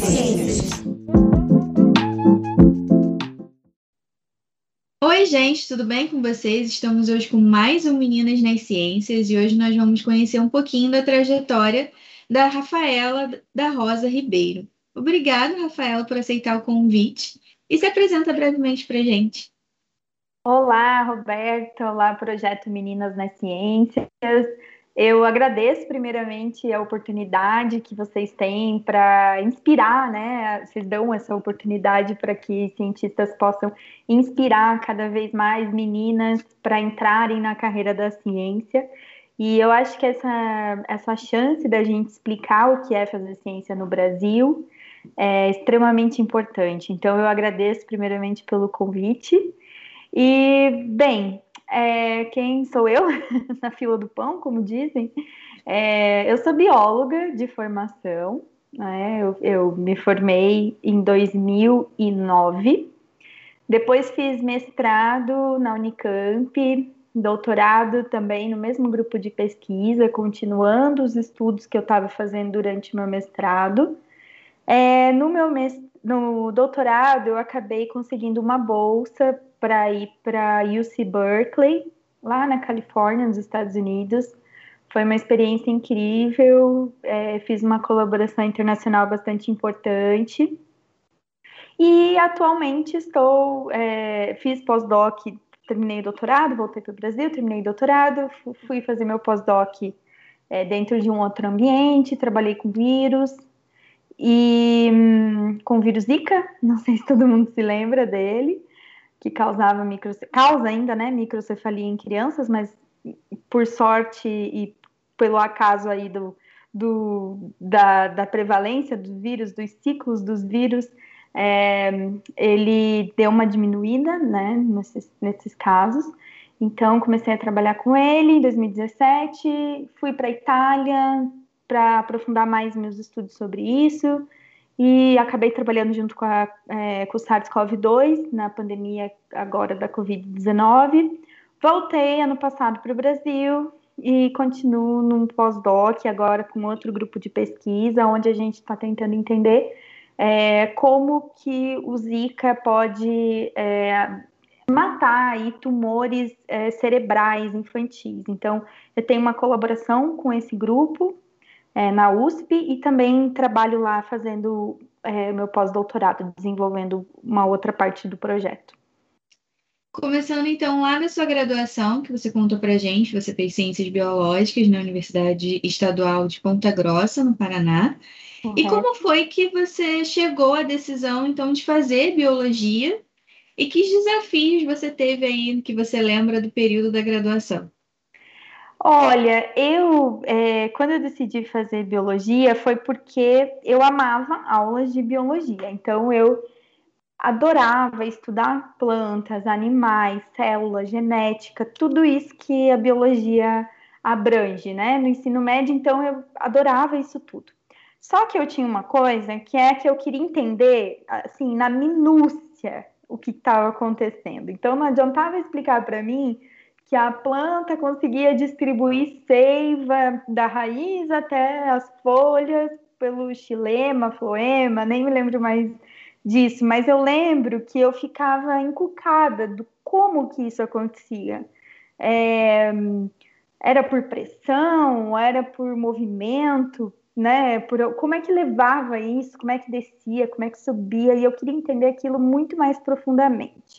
Ciências. Oi, gente, tudo bem com vocês? Estamos hoje com mais um Meninas nas Ciências e hoje nós vamos conhecer um pouquinho da trajetória da Rafaela da Rosa Ribeiro. Obrigada, Rafaela, por aceitar o convite e se apresenta brevemente para gente. Olá, Roberto. Olá, Projeto Meninas nas Ciências. Eu agradeço primeiramente a oportunidade que vocês têm para inspirar, né? Vocês dão essa oportunidade para que cientistas possam inspirar cada vez mais meninas para entrarem na carreira da ciência. E eu acho que essa, essa chance da gente explicar o que é fazer ciência no Brasil é extremamente importante. Então, eu agradeço primeiramente pelo convite. E, bem, é, quem sou eu? Na fila do pão, como dizem. É, eu sou bióloga de formação, né? eu, eu me formei em 2009. Depois fiz mestrado na Unicamp, doutorado também no mesmo grupo de pesquisa, continuando os estudos que eu estava fazendo durante meu mestrado. É, no meu no doutorado, eu acabei conseguindo uma bolsa para ir para UC Berkeley, lá na Califórnia, nos Estados Unidos. Foi uma experiência incrível, é, fiz uma colaboração internacional bastante importante. E atualmente estou, é, fiz pós-doc, terminei o doutorado, voltei para o Brasil, terminei o doutorado, fui fazer meu pós-doc é, dentro de um outro ambiente, trabalhei com vírus, e hum, com vírus Zika, não sei se todo mundo se lembra dele que causava micro, causa ainda, né, microcefalia em crianças, mas por sorte e pelo acaso aí do, do da, da prevalência do vírus, dos ciclos dos vírus, é, ele deu uma diminuída, né, nesses, nesses casos. Então, comecei a trabalhar com ele em 2017, fui para Itália para aprofundar mais meus estudos sobre isso e acabei trabalhando junto com, a, é, com o SARS-CoV-2 na pandemia agora da Covid-19. Voltei ano passado para o Brasil e continuo num pós-doc agora com outro grupo de pesquisa, onde a gente está tentando entender é, como que o Zika pode é, matar aí tumores é, cerebrais infantis. Então, eu tenho uma colaboração com esse grupo é, na USP e também trabalho lá fazendo é, meu pós-doutorado, desenvolvendo uma outra parte do projeto. Começando então lá na sua graduação, que você contou para gente, você fez Ciências Biológicas na Universidade Estadual de Ponta Grossa, no Paraná. Uhum. E como foi que você chegou à decisão então de fazer biologia? E que desafios você teve aí que você lembra do período da graduação? Olha, eu é, quando eu decidi fazer biologia foi porque eu amava aulas de biologia. Então eu adorava estudar plantas, animais, células, genética, tudo isso que a biologia abrange, né? No ensino médio, então eu adorava isso tudo. Só que eu tinha uma coisa que é que eu queria entender, assim, na minúcia, o que estava acontecendo. Então não adiantava explicar para mim que a planta conseguia distribuir seiva da raiz até as folhas pelo xilema, floema, nem me lembro mais disso, mas eu lembro que eu ficava encucada do como que isso acontecia. É, era por pressão, era por movimento, né? Por, como é que levava isso, como é que descia, como é que subia, e eu queria entender aquilo muito mais profundamente.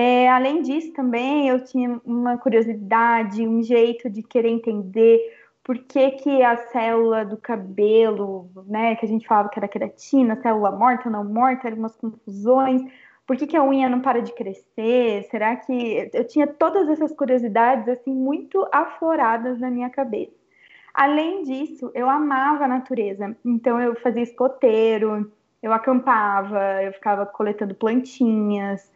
É, além disso, também eu tinha uma curiosidade, um jeito de querer entender por que, que a célula do cabelo, né, que a gente falava que era queratina, célula morta, não morta, eram umas confusões. Por que, que a unha não para de crescer? Será que. Eu tinha todas essas curiosidades, assim, muito afloradas na minha cabeça. Além disso, eu amava a natureza. Então, eu fazia escoteiro, eu acampava, eu ficava coletando plantinhas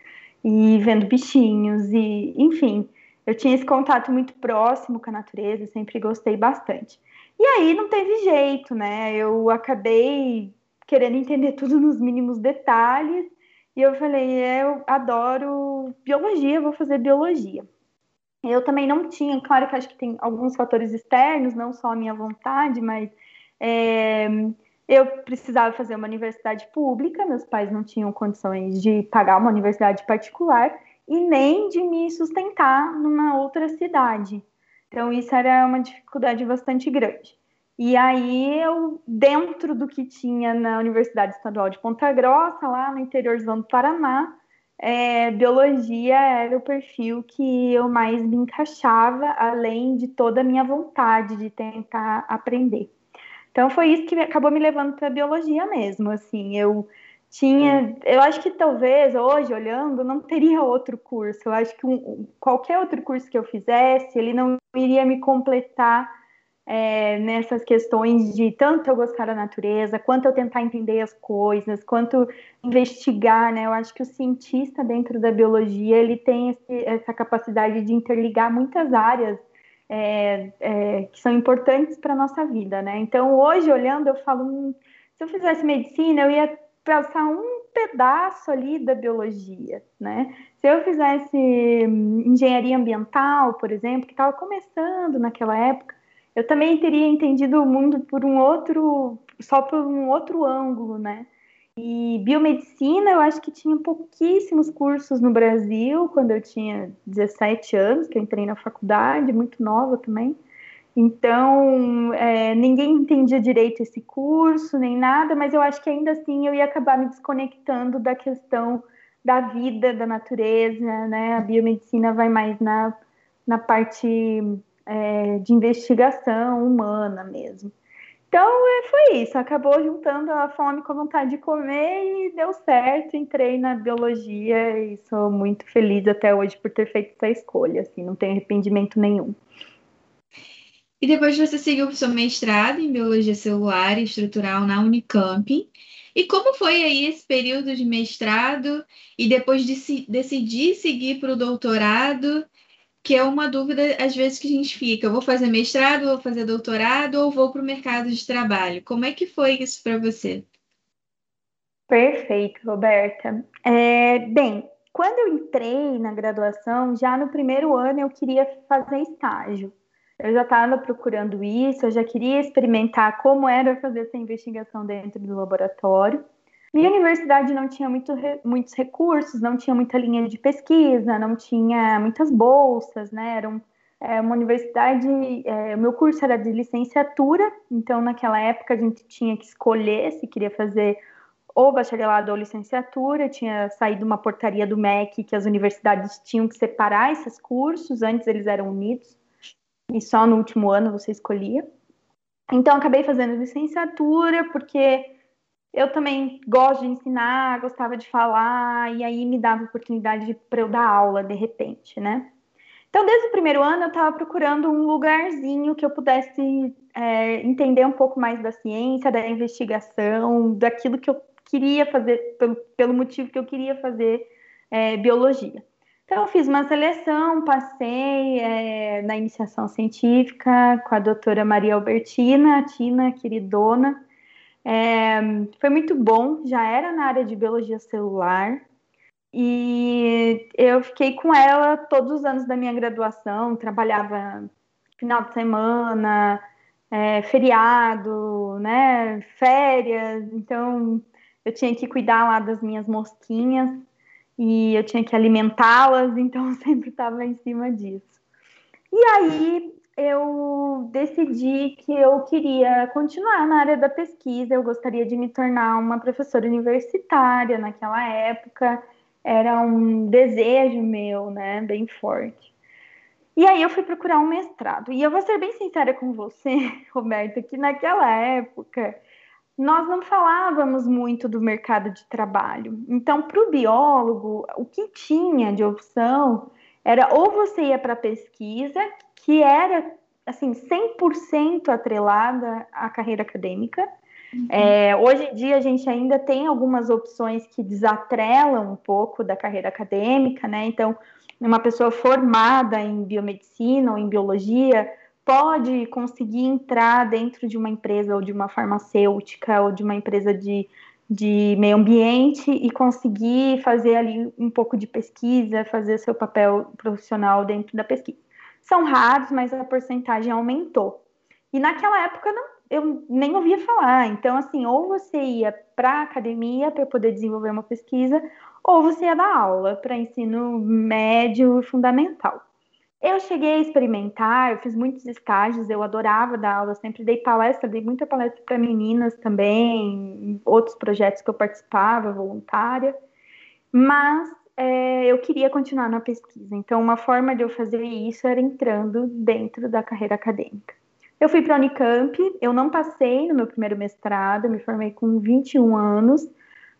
e vendo bichinhos e, enfim, eu tinha esse contato muito próximo com a natureza, sempre gostei bastante. E aí não teve jeito, né? Eu acabei querendo entender tudo nos mínimos detalhes e eu falei, eu adoro biologia, vou fazer biologia. Eu também não tinha, claro que acho que tem alguns fatores externos, não só a minha vontade, mas é, eu precisava fazer uma universidade pública, meus pais não tinham condições de pagar uma universidade particular e nem de me sustentar numa outra cidade. Então, isso era uma dificuldade bastante grande. E aí, eu, dentro do que tinha na Universidade Estadual de Ponta Grossa, lá no interiorzão do Paraná, é, biologia era o perfil que eu mais me encaixava, além de toda a minha vontade de tentar aprender. Então foi isso que acabou me levando para biologia mesmo. Assim, eu tinha, eu acho que talvez hoje olhando não teria outro curso. Eu acho que um, qualquer outro curso que eu fizesse, ele não iria me completar é, nessas questões de tanto eu gostar da natureza, quanto eu tentar entender as coisas, quanto investigar, né? Eu acho que o cientista dentro da biologia ele tem esse, essa capacidade de interligar muitas áreas é, é, que são importantes para a nossa vida, né? Então, hoje, olhando, eu falo, hum, se eu fizesse medicina, eu ia passar um pedaço ali da biologia, né? Se eu fizesse hum, engenharia ambiental, por exemplo, que estava começando naquela época, eu também teria entendido o mundo por um outro, só por um outro ângulo, né? E biomedicina, eu acho que tinha pouquíssimos cursos no Brasil quando eu tinha 17 anos, que eu entrei na faculdade, muito nova também. Então, é, ninguém entendia direito esse curso, nem nada, mas eu acho que ainda assim eu ia acabar me desconectando da questão da vida, da natureza, né? A biomedicina vai mais na, na parte é, de investigação humana mesmo. Então é, foi isso, acabou juntando a fome com a vontade de comer e deu certo. Entrei na biologia e sou muito feliz até hoje por ter feito essa escolha, assim, não tenho arrependimento nenhum. E depois você seguiu o seu mestrado em biologia celular e estrutural na Unicamp. E como foi aí esse período de mestrado e depois de decidir seguir para o doutorado? Que é uma dúvida às vezes que a gente fica, vou fazer mestrado, vou fazer doutorado ou vou para o mercado de trabalho. Como é que foi isso para você? Perfeito, Roberta. É, bem, quando eu entrei na graduação, já no primeiro ano eu queria fazer estágio. Eu já estava procurando isso, eu já queria experimentar como era fazer essa investigação dentro do laboratório. Minha universidade não tinha muito, muitos recursos, não tinha muita linha de pesquisa, não tinha muitas bolsas, né? Era um, é, uma universidade. É, o meu curso era de licenciatura, então naquela época a gente tinha que escolher se queria fazer ou bacharelado ou licenciatura. Tinha saído uma portaria do MEC que as universidades tinham que separar esses cursos, antes eles eram unidos, e só no último ano você escolhia. Então acabei fazendo licenciatura, porque eu também gosto de ensinar, gostava de falar, e aí me dava oportunidade para eu dar aula de repente, né? Então, desde o primeiro ano, eu estava procurando um lugarzinho que eu pudesse é, entender um pouco mais da ciência, da investigação, daquilo que eu queria fazer, pelo, pelo motivo que eu queria fazer é, biologia. Então, eu fiz uma seleção, passei é, na iniciação científica com a doutora Maria Albertina, a Tina, queridona, é, foi muito bom, já era na área de biologia celular e eu fiquei com ela todos os anos da minha graduação, trabalhava final de semana, é, feriado, né, férias, então eu tinha que cuidar lá das minhas mosquinhas e eu tinha que alimentá-las, então eu sempre estava em cima disso. E aí eu decidi que eu queria continuar na área da pesquisa, eu gostaria de me tornar uma professora universitária naquela época, era um desejo meu, né, bem forte. E aí eu fui procurar um mestrado. E eu vou ser bem sincera com você, Roberta, que naquela época nós não falávamos muito do mercado de trabalho. Então, para o biólogo, o que tinha de opção era ou você ia para pesquisa, que era assim 100% atrelada à carreira acadêmica. Uhum. É, hoje em dia a gente ainda tem algumas opções que desatrelam um pouco da carreira acadêmica, né? Então, uma pessoa formada em biomedicina ou em biologia pode conseguir entrar dentro de uma empresa ou de uma farmacêutica ou de uma empresa de, de meio ambiente e conseguir fazer ali um pouco de pesquisa, fazer seu papel profissional dentro da pesquisa são raros, mas a porcentagem aumentou. E naquela época não, eu nem ouvia falar. Então, assim, ou você ia para a academia para poder desenvolver uma pesquisa, ou você ia dar aula para ensino médio e fundamental. Eu cheguei a experimentar, eu fiz muitos estágios, eu adorava dar aula, sempre dei palestra, dei muita palestra para meninas também, outros projetos que eu participava, voluntária, mas é, eu queria continuar na pesquisa. Então, uma forma de eu fazer isso era entrando dentro da carreira acadêmica. Eu fui para a Unicamp, eu não passei no meu primeiro mestrado, me formei com 21 anos.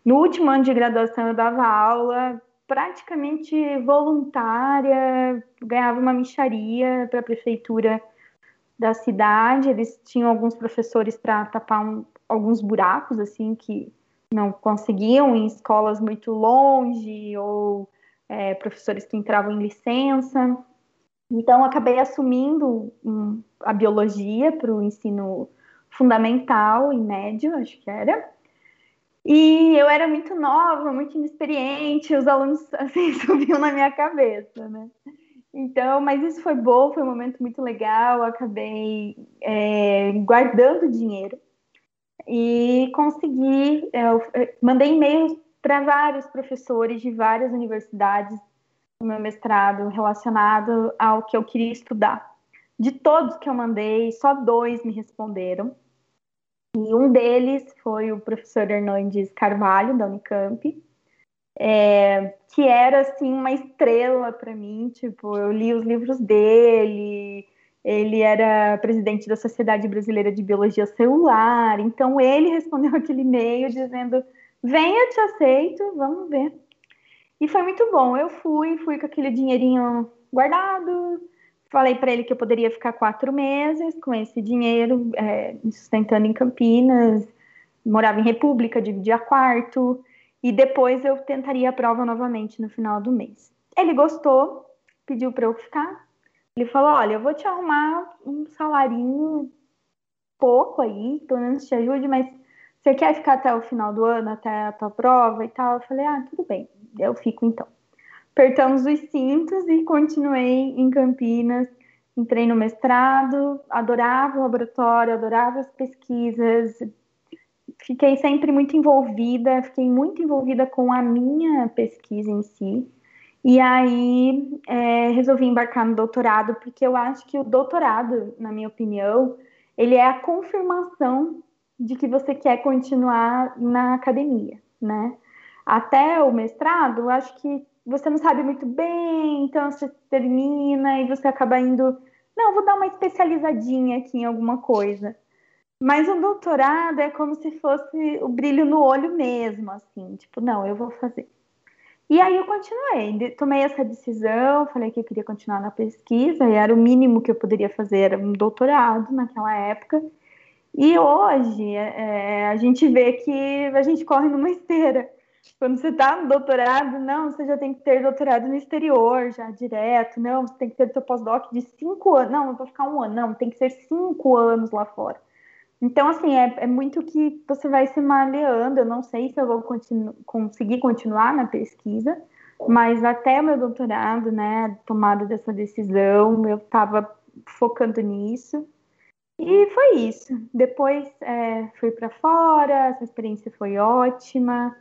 No último ano de graduação, eu dava aula praticamente voluntária, ganhava uma micharia para a prefeitura da cidade. Eles tinham alguns professores para tapar um, alguns buracos assim que não conseguiam em escolas muito longe ou é, professores que entravam em licença. Então, acabei assumindo um, a biologia para o ensino fundamental e médio, acho que era. E eu era muito nova, muito inexperiente, os alunos assim subiam na minha cabeça, né? Então, mas isso foi bom, foi um momento muito legal. Acabei é, guardando dinheiro e consegui. Eu, mandei e-mails para vários professores de várias universidades no meu mestrado relacionado ao que eu queria estudar. De todos que eu mandei, só dois me responderam. E um deles foi o professor Hernandes Carvalho, da Unicamp, é, que era assim uma estrela para mim. Tipo, eu li os livros dele, ele era presidente da Sociedade Brasileira de Biologia Celular, então ele respondeu aquele e-mail dizendo: Venha, te aceito, vamos ver. E foi muito bom. Eu fui, fui com aquele dinheirinho guardado, Falei para ele que eu poderia ficar quatro meses com esse dinheiro, é, me sustentando em Campinas, morava em República, dividia quarto, e depois eu tentaria a prova novamente no final do mês. Ele gostou, pediu para eu ficar. Ele falou: Olha, eu vou te arrumar um salarinho pouco aí, pelo menos te ajude, mas você quer ficar até o final do ano, até a tua prova e tal? Eu falei: Ah, tudo bem, eu fico então apertamos os cintos e continuei em Campinas. Entrei no mestrado, adorava o laboratório, adorava as pesquisas, fiquei sempre muito envolvida, fiquei muito envolvida com a minha pesquisa em si. E aí é, resolvi embarcar no doutorado, porque eu acho que o doutorado, na minha opinião, ele é a confirmação de que você quer continuar na academia, né? Até o mestrado, eu acho que você não sabe muito bem, então você termina e você acaba indo, não, vou dar uma especializadinha aqui em alguma coisa. Mas o doutorado é como se fosse o brilho no olho mesmo, assim, tipo, não, eu vou fazer. E aí eu continuei, tomei essa decisão, falei que eu queria continuar na pesquisa, e era o mínimo que eu poderia fazer, era um doutorado naquela época. E hoje é, a gente vê que a gente corre numa esteira. Quando você está no doutorado, não, você já tem que ter doutorado no exterior, já direto. Não, você tem que ter seu pós-doc de cinco anos. Não, não vou ficar um ano. Não, tem que ser cinco anos lá fora. Então, assim, é, é muito que você vai se maleando. Eu não sei se eu vou continu conseguir continuar na pesquisa, mas até o meu doutorado, né, tomada dessa decisão, eu estava focando nisso. E foi isso. Depois é, fui para fora, essa experiência foi ótima.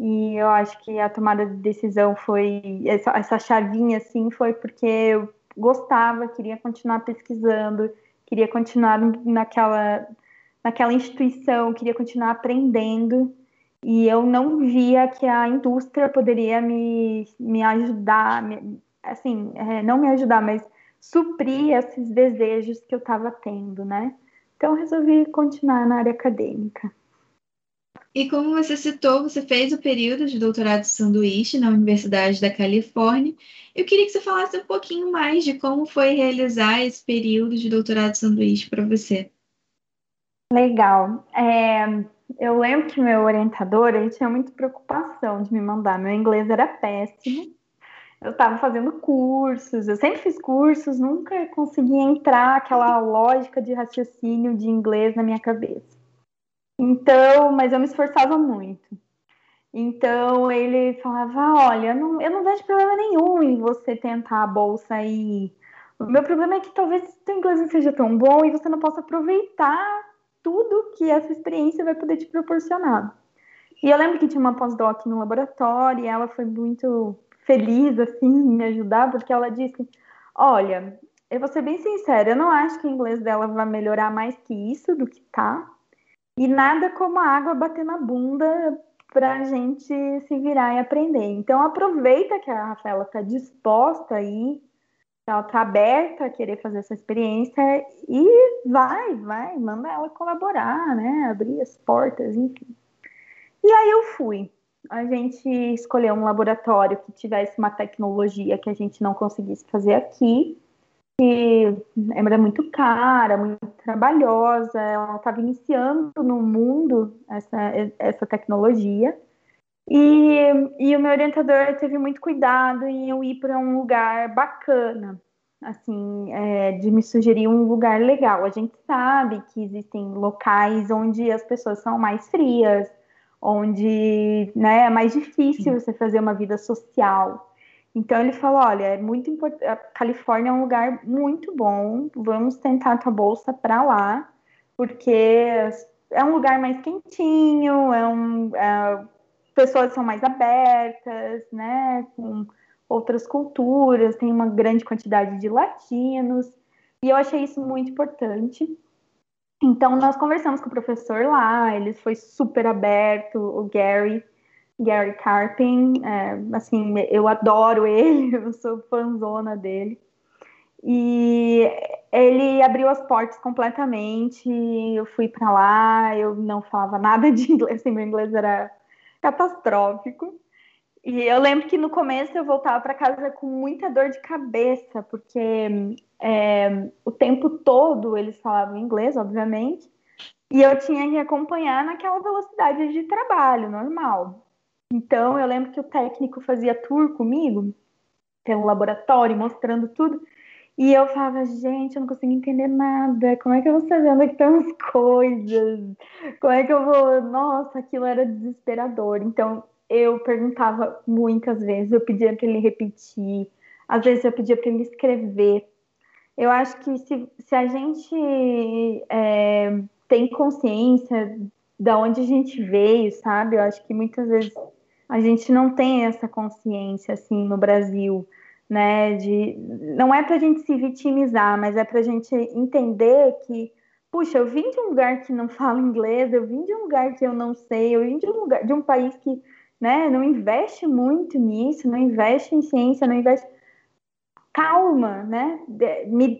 E eu acho que a tomada de decisão foi essa, essa chavinha assim foi porque eu gostava, queria continuar pesquisando, queria continuar naquela naquela instituição, queria continuar aprendendo e eu não via que a indústria poderia me, me ajudar, me, assim, é, não me ajudar, mas suprir esses desejos que eu estava tendo, né? Então resolvi continuar na área acadêmica. E como você citou, você fez o período de doutorado de sanduíche na Universidade da Califórnia. Eu queria que você falasse um pouquinho mais de como foi realizar esse período de doutorado de sanduíche para você. Legal. É, eu lembro que meu orientador ele tinha muita preocupação de me mandar. Meu inglês era péssimo. Eu estava fazendo cursos, eu sempre fiz cursos, nunca consegui entrar aquela lógica de raciocínio de inglês na minha cabeça. Então, mas eu me esforçava muito. Então ele falava: Olha, não, eu não vejo problema nenhum em você tentar a bolsa aí. O meu problema é que talvez o inglês não seja tão bom e você não possa aproveitar tudo que essa experiência vai poder te proporcionar. E eu lembro que tinha uma pós-doc no laboratório e ela foi muito feliz, assim, em me ajudar, porque ela disse: Olha, eu vou ser bem sincera, eu não acho que o inglês dela vai melhorar mais que isso do que tá. E nada como a água bater na bunda para a gente se virar e aprender. Então aproveita que a Rafaela está disposta aí, ela está aberta a querer fazer essa experiência e vai, vai, manda ela colaborar, né? Abrir as portas, enfim. E aí eu fui. A gente escolheu um laboratório que tivesse uma tecnologia que a gente não conseguisse fazer aqui que era muito cara, muito trabalhosa, ela estava iniciando no mundo essa, essa tecnologia. E, e o meu orientador teve muito cuidado em eu ir para um lugar bacana, assim, é, de me sugerir um lugar legal. A gente sabe que existem locais onde as pessoas são mais frias, onde né, é mais difícil você fazer uma vida social. Então ele falou: olha, é muito importante. A Califórnia é um lugar muito bom. Vamos tentar a tua bolsa para lá, porque é um lugar mais quentinho, é um, é, pessoas são mais abertas, né? Com outras culturas, tem uma grande quantidade de latinos. E eu achei isso muito importante. Então nós conversamos com o professor lá, ele foi super aberto, o Gary Gary Carpin, é, assim, eu adoro ele, eu sou fãzona dele. E ele abriu as portas completamente. Eu fui para lá, eu não falava nada de inglês, assim, meu inglês era catastrófico. E eu lembro que no começo eu voltava para casa com muita dor de cabeça, porque é, o tempo todo eles falavam inglês, obviamente, e eu tinha que acompanhar naquela velocidade de trabalho normal. Então, eu lembro que o técnico fazia tour comigo, pelo laboratório, mostrando tudo. E eu falava, gente, eu não consigo entender nada. Como é que eu vou saber onde é estão as coisas? Como é que eu vou. Nossa, aquilo era desesperador. Então, eu perguntava muitas vezes, eu pedia para ele repetir, às vezes eu pedia para ele escrever. Eu acho que se, se a gente é, tem consciência de onde a gente veio, sabe? Eu acho que muitas vezes a gente não tem essa consciência assim no Brasil, né? De não é para a gente se vitimizar, mas é para a gente entender que, puxa, eu vim de um lugar que não fala inglês, eu vim de um lugar que eu não sei, eu vim de um lugar, de um país que, né? Não investe muito nisso, não investe em ciência, não investe calma, né?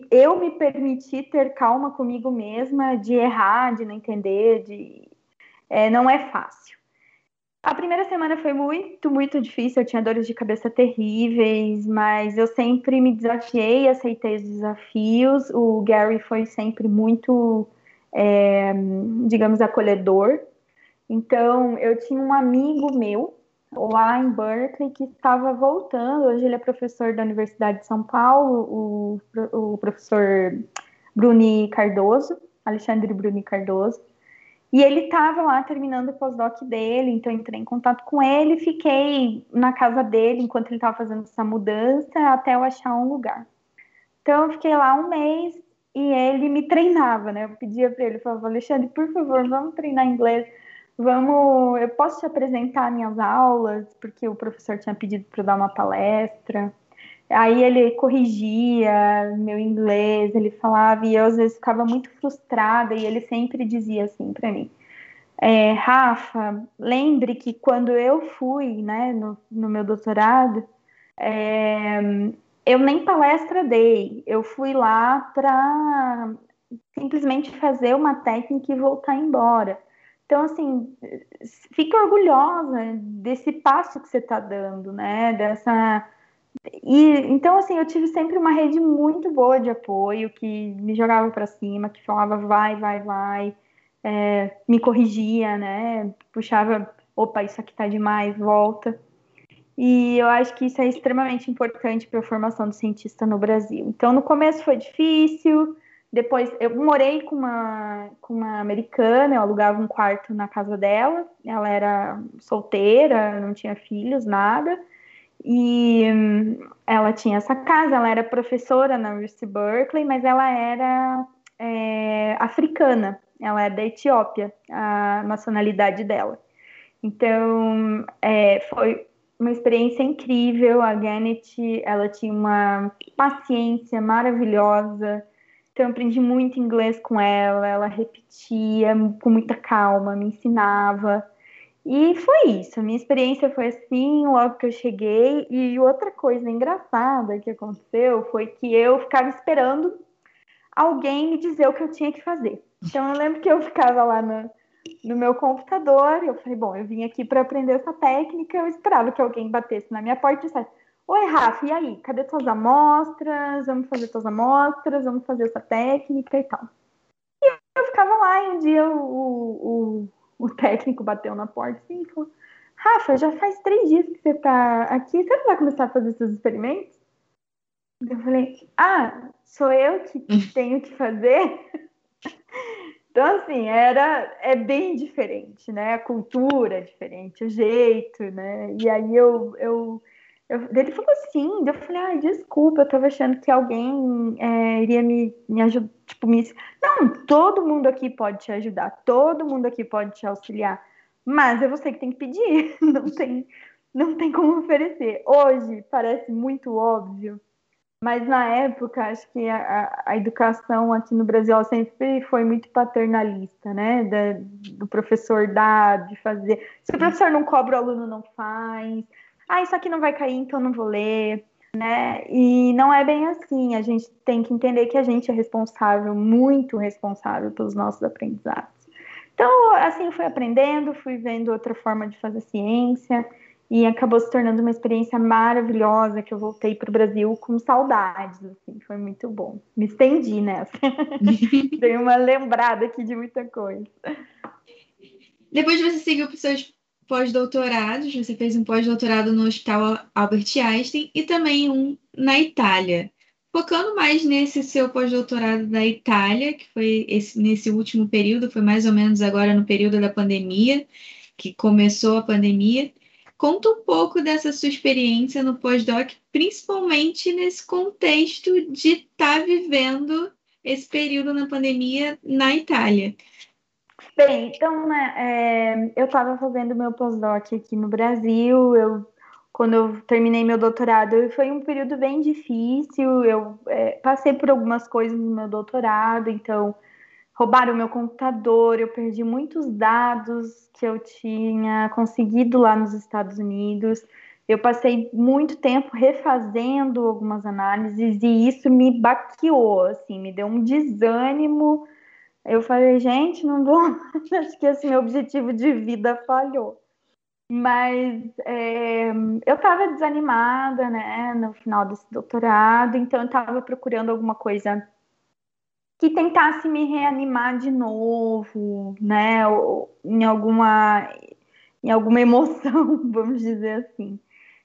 Eu me permiti ter calma comigo mesma, de errar, de não entender, de é, não é fácil. A primeira semana foi muito, muito difícil. Eu tinha dores de cabeça terríveis, mas eu sempre me desafiei, aceitei os desafios. O Gary foi sempre muito, é, digamos, acolhedor. Então, eu tinha um amigo meu lá em Berkeley que estava voltando. Hoje ele é professor da Universidade de São Paulo, o, o professor Bruni Cardoso, Alexandre Bruni Cardoso. E ele estava lá terminando o pós-doc dele, então entrei em contato com ele, fiquei na casa dele enquanto ele estava fazendo essa mudança até eu achar um lugar. Então eu fiquei lá um mês e ele me treinava, né? Eu pedia para ele, falava, Alexandre, por favor, vamos treinar inglês. Vamos, eu posso te apresentar minhas aulas, porque o professor tinha pedido para dar uma palestra. Aí ele corrigia meu inglês, ele falava, e eu às vezes ficava muito frustrada, e ele sempre dizia assim para mim: é, Rafa, lembre que quando eu fui né, no, no meu doutorado, é, eu nem palestra dei, eu fui lá para simplesmente fazer uma técnica e voltar embora. Então, assim, fica orgulhosa desse passo que você está dando, né? Dessa e então assim, eu tive sempre uma rede muito boa de apoio que me jogava para cima, que falava vai, vai, vai, é, me corrigia, né? Puxava, opa, isso aqui tá demais, volta. E eu acho que isso é extremamente importante para a formação do cientista no Brasil. Então, no começo foi difícil, depois eu morei com uma, com uma americana, eu alugava um quarto na casa dela, ela era solteira, não tinha filhos, nada. E ela tinha essa casa, ela era professora na University Berkeley, mas ela era é, africana. ela é da Etiópia, a nacionalidade dela. Então, é, foi uma experiência incrível. A Gannett, ela tinha uma paciência maravilhosa. Então, eu aprendi muito inglês com ela. Ela repetia com muita calma, me ensinava. E foi isso. Minha experiência foi assim, logo que eu cheguei. E outra coisa engraçada que aconteceu foi que eu ficava esperando alguém me dizer o que eu tinha que fazer. Então, eu lembro que eu ficava lá na, no meu computador. Eu falei, bom, eu vim aqui para aprender essa técnica. Eu esperava que alguém batesse na minha porta e dissesse: Oi, Rafa, e aí? Cadê suas amostras? Vamos fazer suas amostras, vamos fazer essa técnica e tal. E eu ficava lá e um dia o, o, o técnico bateu na porta assim, e falou: Rafa, já faz três dias que você está aqui, você não vai começar a fazer seus experimentos? Eu falei: Ah, sou eu que tenho que fazer? Então, assim, era, é bem diferente, né? A cultura é diferente, o jeito, né? E aí eu, eu, eu ele falou assim, eu falei, ah, desculpa, eu tava achando que alguém é, iria me, me ajudar, tipo, me... Não, todo mundo aqui pode te ajudar, todo mundo aqui pode te auxiliar, mas é você que tem que pedir, não tem, não tem como oferecer. Hoje parece muito óbvio, mas na época, acho que a, a, educação aqui no Brasil sempre foi muito paternalista, né? Da, do professor dar, de fazer. Se o professor não cobra, o aluno não faz. Ah, isso aqui não vai cair, então não vou ler. Né? E não é bem assim. A gente tem que entender que a gente é responsável, muito responsável pelos nossos aprendizados. Então, assim, eu fui aprendendo, fui vendo outra forma de fazer ciência e acabou se tornando uma experiência maravilhosa que eu voltei para o Brasil com saudades, assim, foi muito bom. Me estendi nessa. Dei uma lembrada aqui de muita coisa. Depois você seguiu para os seus pós-doutorados, você fez um pós-doutorado no Hospital Albert Einstein e também um na Itália. Focando mais nesse seu pós-doutorado da Itália, que foi esse, nesse último período, foi mais ou menos agora no período da pandemia, que começou a pandemia. Conta um pouco dessa sua experiência no pós-doc, principalmente nesse contexto de estar tá vivendo esse período na pandemia na Itália. Bem, então, né, é, eu estava fazendo meu pós-doc aqui no Brasil, eu, quando eu terminei meu doutorado, foi um período bem difícil, eu é, passei por algumas coisas no meu doutorado, então roubaram meu computador, eu perdi muitos dados que eu tinha conseguido lá nos Estados Unidos. Eu passei muito tempo refazendo algumas análises e isso me baqueou, assim, me deu um desânimo. Eu falei, gente, não vou. Acho que esse meu objetivo de vida falhou. Mas é, eu estava desanimada, né, no final desse doutorado, então eu estava procurando alguma coisa que tentasse me reanimar de novo, né? Em alguma em alguma emoção, vamos dizer assim.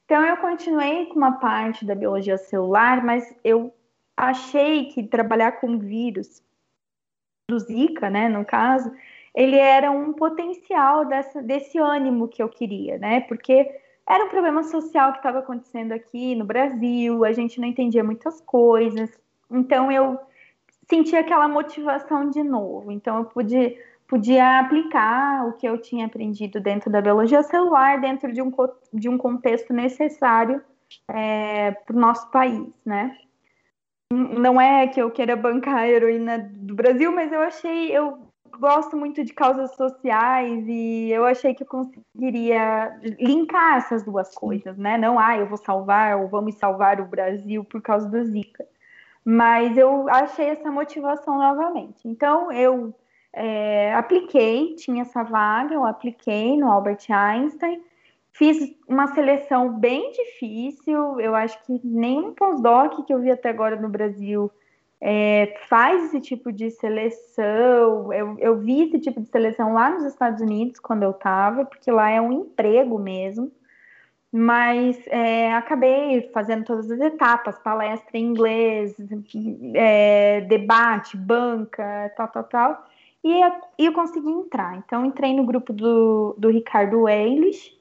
Então eu continuei com uma parte da biologia celular, mas eu achei que trabalhar com vírus do Zika, né, no caso, ele era um potencial dessa, desse ânimo que eu queria, né? Porque era um problema social que estava acontecendo aqui no Brasil, a gente não entendia muitas coisas. Então eu senti aquela motivação de novo. Então, eu pude, podia aplicar o que eu tinha aprendido dentro da biologia celular, dentro de um, de um contexto necessário é, para o nosso país, né? Não é que eu queira bancar a heroína do Brasil, mas eu achei, eu gosto muito de causas sociais e eu achei que eu conseguiria linkar essas duas coisas, né? Não, ah, eu vou salvar ou vamos salvar o Brasil por causa do Zika. Mas eu achei essa motivação novamente. Então, eu é, apliquei, tinha essa vaga, eu apliquei no Albert Einstein, fiz uma seleção bem difícil, eu acho que nenhum pós-doc que eu vi até agora no Brasil é, faz esse tipo de seleção. Eu, eu vi esse tipo de seleção lá nos Estados Unidos quando eu estava, porque lá é um emprego mesmo mas é, acabei fazendo todas as etapas, palestra em inglês, é, debate, banca, tal, tal, tal, e, e, eu consegui entrar. Então, entrei no grupo do, do Ricardo Eilis,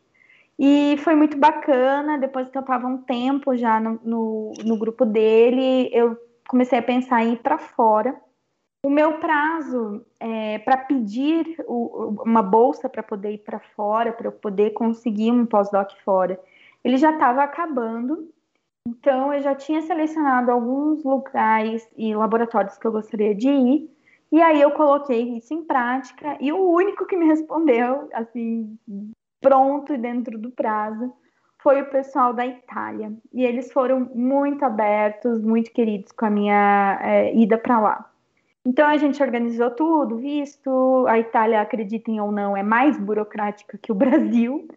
e foi muito bacana, depois que eu estava um tempo já no, no, no, grupo dele, eu comecei a pensar em ir para fora, o meu prazo é, para pedir o, uma bolsa para poder ir para fora, para eu poder conseguir um pós-doc fora, ele já estava acabando. Então, eu já tinha selecionado alguns lugares e laboratórios que eu gostaria de ir. E aí eu coloquei isso em prática e o único que me respondeu, assim, pronto e dentro do prazo, foi o pessoal da Itália. E eles foram muito abertos, muito queridos com a minha é, ida para lá. Então a gente organizou tudo, visto. A Itália, acreditem ou não, é mais burocrática que o Brasil.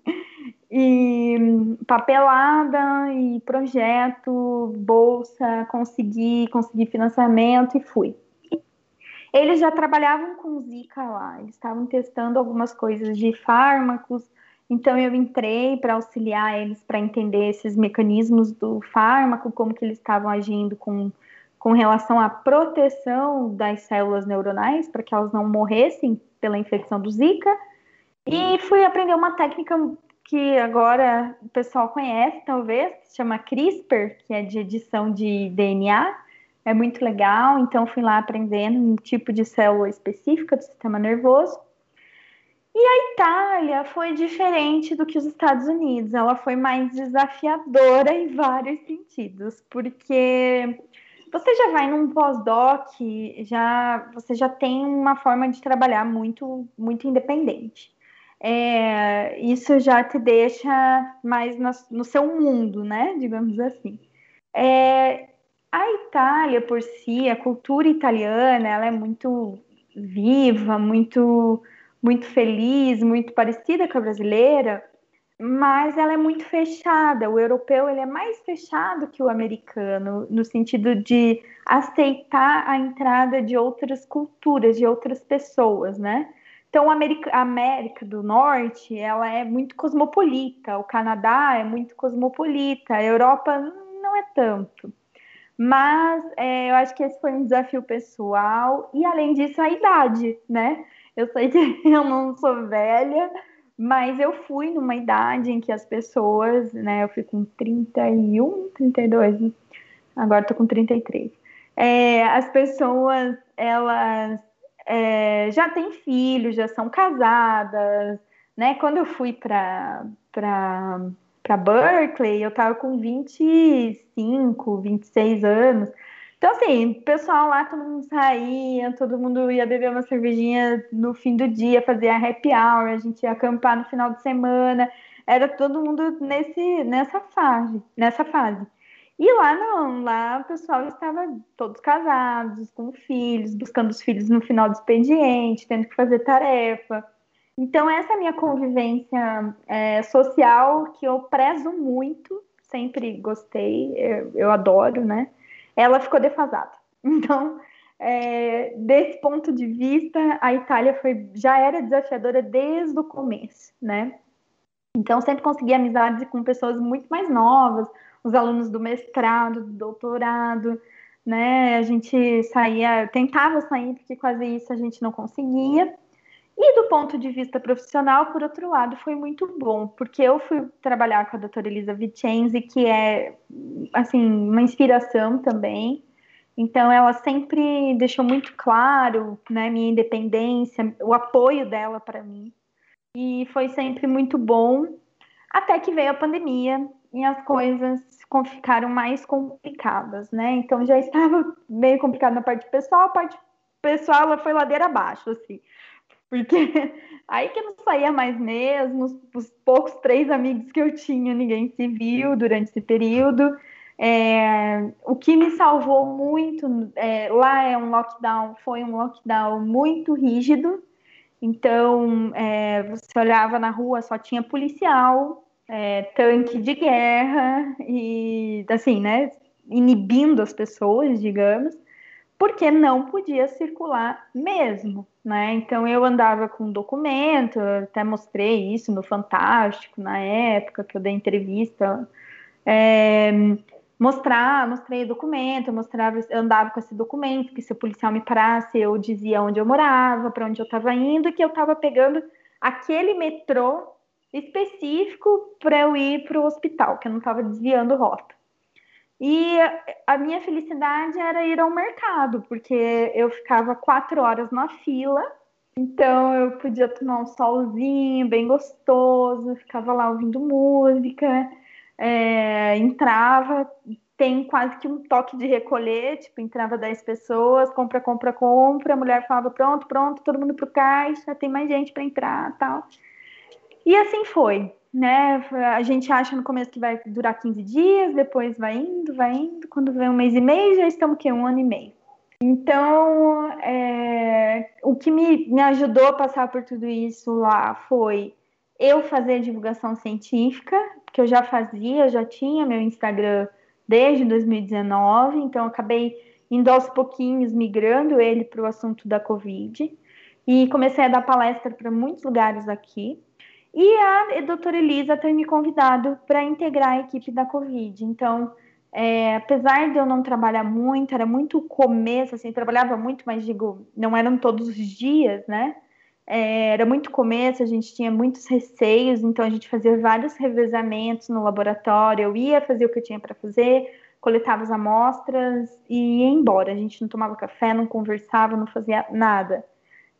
E papelada e projeto, bolsa, consegui, consegui financiamento e fui. Eles já trabalhavam com Zika lá, eles estavam testando algumas coisas de fármacos, então eu entrei para auxiliar eles para entender esses mecanismos do fármaco, como que eles estavam agindo com, com relação à proteção das células neuronais, para que elas não morressem pela infecção do Zika. E fui aprender uma técnica que agora o pessoal conhece, talvez, se chama CRISPR, que é de edição de DNA. É muito legal, então fui lá aprendendo um tipo de célula específica do sistema nervoso. E a Itália foi diferente do que os Estados Unidos, ela foi mais desafiadora em vários sentidos, porque você já vai num pós-doc, já você já tem uma forma de trabalhar muito muito independente. É, isso já te deixa mais no, no, seu mundo, né? Digamos assim. É, a Itália por si, a cultura italiana, ela é muito viva, muito muito feliz, muito parecida com a brasileira, mas ela é muito fechada. O europeu ele é mais fechado que o americano, no sentido de aceitar a entrada de outras culturas, de outras pessoas, né? Então, a América, a América do Norte, ela é muito cosmopolita, o Canadá é muito cosmopolita, a Europa não é tanto. Mas é, eu acho que esse foi um desafio pessoal, e além disso, a idade, né? Eu sei que eu não sou velha, mas eu fui numa idade em que as pessoas, né? Eu fui com 31, 32, agora tô com 33. É, as pessoas, elas é, já têm filhos, já são casadas, né? Quando eu fui para para Berkeley, eu tava com 25, 26 anos. Então, assim, o pessoal lá, todo mundo saía, todo mundo ia beber uma cervejinha no fim do dia, fazia happy hour, a gente ia acampar no final de semana. Era todo mundo nesse, nessa fase, nessa fase. E lá não, lá o pessoal estava todos casados, com filhos, buscando os filhos no final do expediente, tendo que fazer tarefa. Então, essa é a minha convivência é, social que eu prezo muito, sempre gostei, eu, eu adoro, né? Ela ficou defasada. Então, é, desse ponto de vista, a Itália foi, já era desafiadora desde o começo, né? Então, sempre consegui amizades com pessoas muito mais novas, os alunos do mestrado, do doutorado, né? A gente saía, tentava sair, porque quase isso a gente não conseguia. E do ponto de vista profissional, por outro lado, foi muito bom, porque eu fui trabalhar com a doutora Elisa Vicenzi, que é, assim, uma inspiração também. Então, ela sempre deixou muito claro, né, minha independência, o apoio dela para mim. E foi sempre muito bom, até que veio a pandemia e as coisas ficaram mais complicadas, né? Então, já estava meio complicado na parte pessoal, a parte pessoal ela foi ladeira abaixo, assim porque aí que não saía mais mesmo, os, os, poucos três amigos que eu tinha, ninguém se viu durante esse período. É, o que me salvou muito é, lá é um lockdown, foi um lockdown muito rígido. Então, é, você olhava na rua, só tinha policial, é, tanque de guerra e assim, né? Inibindo as pessoas, digamos porque não podia circular mesmo, né? Então eu andava com documento, até mostrei isso no Fantástico na época que eu dei entrevista. É, mostrar, mostrei documento, mostrava, andava com esse documento, que se o policial me parasse, eu dizia onde eu morava, para onde eu estava indo, que eu estava pegando aquele metrô específico para eu ir para o hospital, que eu não estava desviando rota. E a minha felicidade era ir ao mercado, porque eu ficava quatro horas na fila, então eu podia tomar um solzinho bem gostoso, ficava lá ouvindo música, é, entrava, tem quase que um toque de recolher, tipo, entrava 10 pessoas, compra, compra, compra, a mulher falava, pronto, pronto, todo mundo pro caixa, tem mais gente para entrar tal. E assim foi, né? A gente acha no começo que vai durar 15 dias, depois vai indo, vai indo, quando vem um mês e meio, já estamos que um ano e meio. Então, é, o que me, me ajudou a passar por tudo isso lá foi eu fazer divulgação científica, que eu já fazia, já tinha meu Instagram desde 2019, então acabei indo aos pouquinhos migrando ele para o assunto da Covid e comecei a dar palestra para muitos lugares aqui. E a doutora Elisa ter me convidado para integrar a equipe da Covid. Então, é, apesar de eu não trabalhar muito, era muito começo, assim, trabalhava muito, mas digo, não eram todos os dias, né? É, era muito começo, a gente tinha muitos receios, então a gente fazia vários revezamentos no laboratório. Eu ia fazer o que eu tinha para fazer, coletava as amostras e ia embora. A gente não tomava café, não conversava, não fazia nada.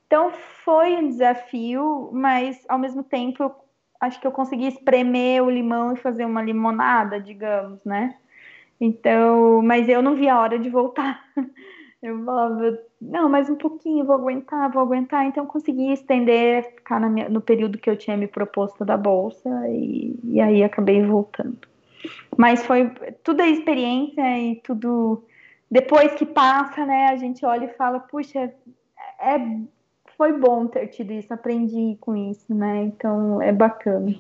Então foi um desafio, mas ao mesmo tempo acho que eu consegui espremer o limão e fazer uma limonada, digamos, né? Então, mas eu não vi a hora de voltar. Eu falava, não, mais um pouquinho, vou aguentar, vou aguentar. Então, consegui estender, ficar minha, no período que eu tinha me proposto da bolsa, e, e aí acabei voltando. Mas foi tudo a experiência e tudo. Depois que passa, né, a gente olha e fala, puxa, é, foi bom ter tido isso, aprendi com isso, né? Então é bacana.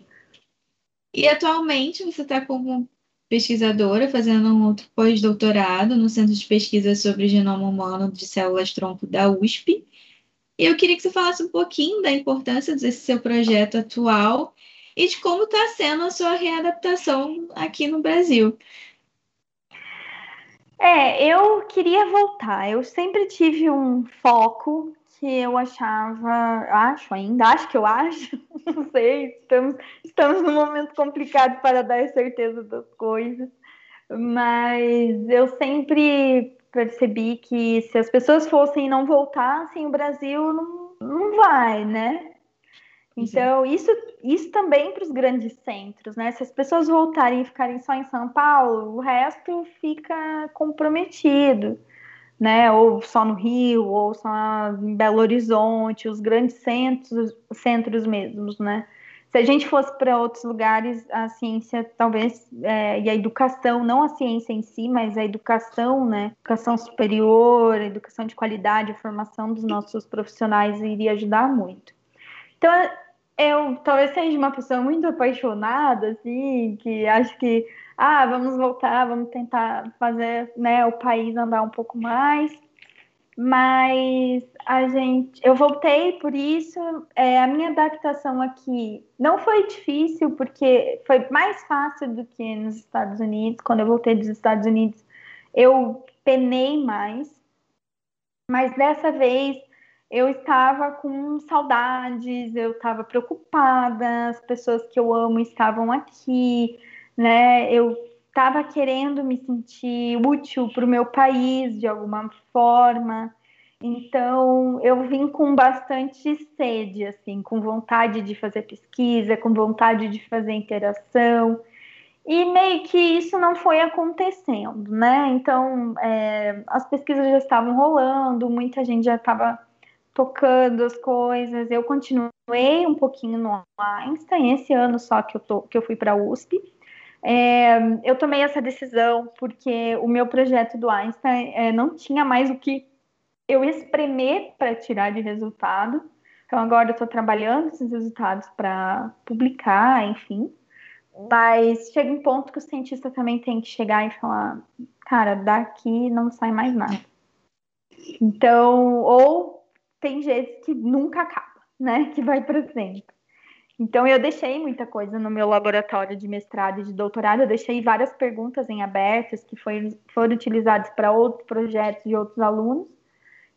E atualmente você está como pesquisadora, fazendo um outro pós-doutorado no Centro de Pesquisa sobre Genoma Humano de Células-Tronco da USP. E eu queria que você falasse um pouquinho da importância desse seu projeto atual e de como está sendo a sua readaptação aqui no Brasil. É, eu queria voltar. Eu sempre tive um foco que eu achava, acho ainda, acho que eu acho, não sei, estamos, estamos num momento complicado para dar certeza das coisas, mas eu sempre percebi que se as pessoas fossem e não voltassem, o Brasil não, não vai, né? Então, isso, isso também para os grandes centros, né? Se as pessoas voltarem e ficarem só em São Paulo, o resto fica comprometido né? Ou só no Rio, ou só em Belo Horizonte, os grandes centros, centros mesmos, né? Se a gente fosse para outros lugares, a ciência talvez é, e a educação, não a ciência em si, mas a educação, né? Educação superior, educação de qualidade, a formação dos nossos profissionais iria ajudar muito. Então, eu talvez seja uma pessoa muito apaixonada, assim, que acho que ah, vamos voltar, vamos tentar fazer né, o país andar um pouco mais. Mas a gente, eu voltei por isso. É, a minha adaptação aqui não foi difícil, porque foi mais fácil do que nos Estados Unidos. Quando eu voltei dos Estados Unidos, eu penei mais. Mas dessa vez eu estava com saudades, eu estava preocupada, as pessoas que eu amo estavam aqui né? Eu estava querendo me sentir útil para o meu país de alguma forma. Então, eu vim com bastante sede, assim, com vontade de fazer pesquisa, com vontade de fazer interação. E meio que isso não foi acontecendo, né? Então, é, as pesquisas já estavam rolando, muita gente já estava tocando as coisas. Eu continuei um pouquinho no Einstein, esse ano só que eu, tô, que eu fui para a USP. É, eu tomei essa decisão porque o meu projeto do Einstein é, não tinha mais o que eu espremer para tirar de resultado. Então agora eu estou trabalhando esses resultados para publicar, enfim. Mas chega um ponto que o cientista também tem que chegar e falar, cara, daqui não sai mais nada. Então, ou tem jeito que nunca acaba, né? Que vai para sempre. Então, eu deixei muita coisa no meu laboratório de mestrado e de doutorado, eu deixei várias perguntas em abertas que foi, foram utilizadas para outros projetos de outros alunos.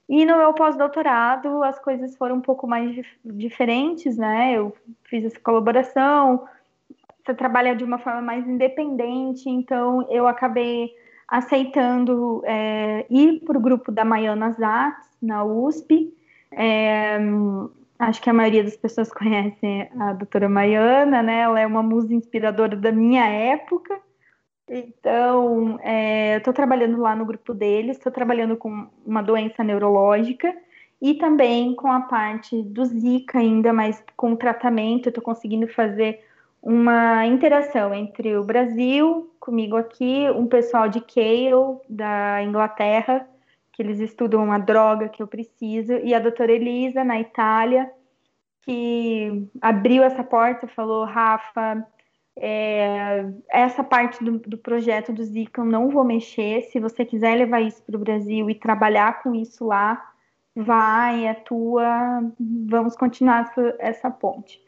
E no meu pós-doutorado, as coisas foram um pouco mais dif diferentes, né? Eu fiz essa colaboração, você trabalha de uma forma mais independente, então eu acabei aceitando é, ir para o grupo da Maiana Zatz, na USP. É, acho que a maioria das pessoas conhece a doutora Maiana, né? Ela é uma musa inspiradora da minha época. Então, é, eu estou trabalhando lá no grupo deles, estou trabalhando com uma doença neurológica e também com a parte do Zika ainda, mas com o tratamento, eu estou conseguindo fazer uma interação entre o Brasil, comigo aqui, um pessoal de Cale, da Inglaterra, que eles estudam uma droga que eu preciso, e a doutora Elisa, na Itália, que abriu essa porta, falou, Rafa, é, essa parte do, do, projeto do Zika eu não vou mexer. Se você quiser levar isso para o Brasil e trabalhar com isso lá, vai, atua, vamos continuar essa, essa ponte.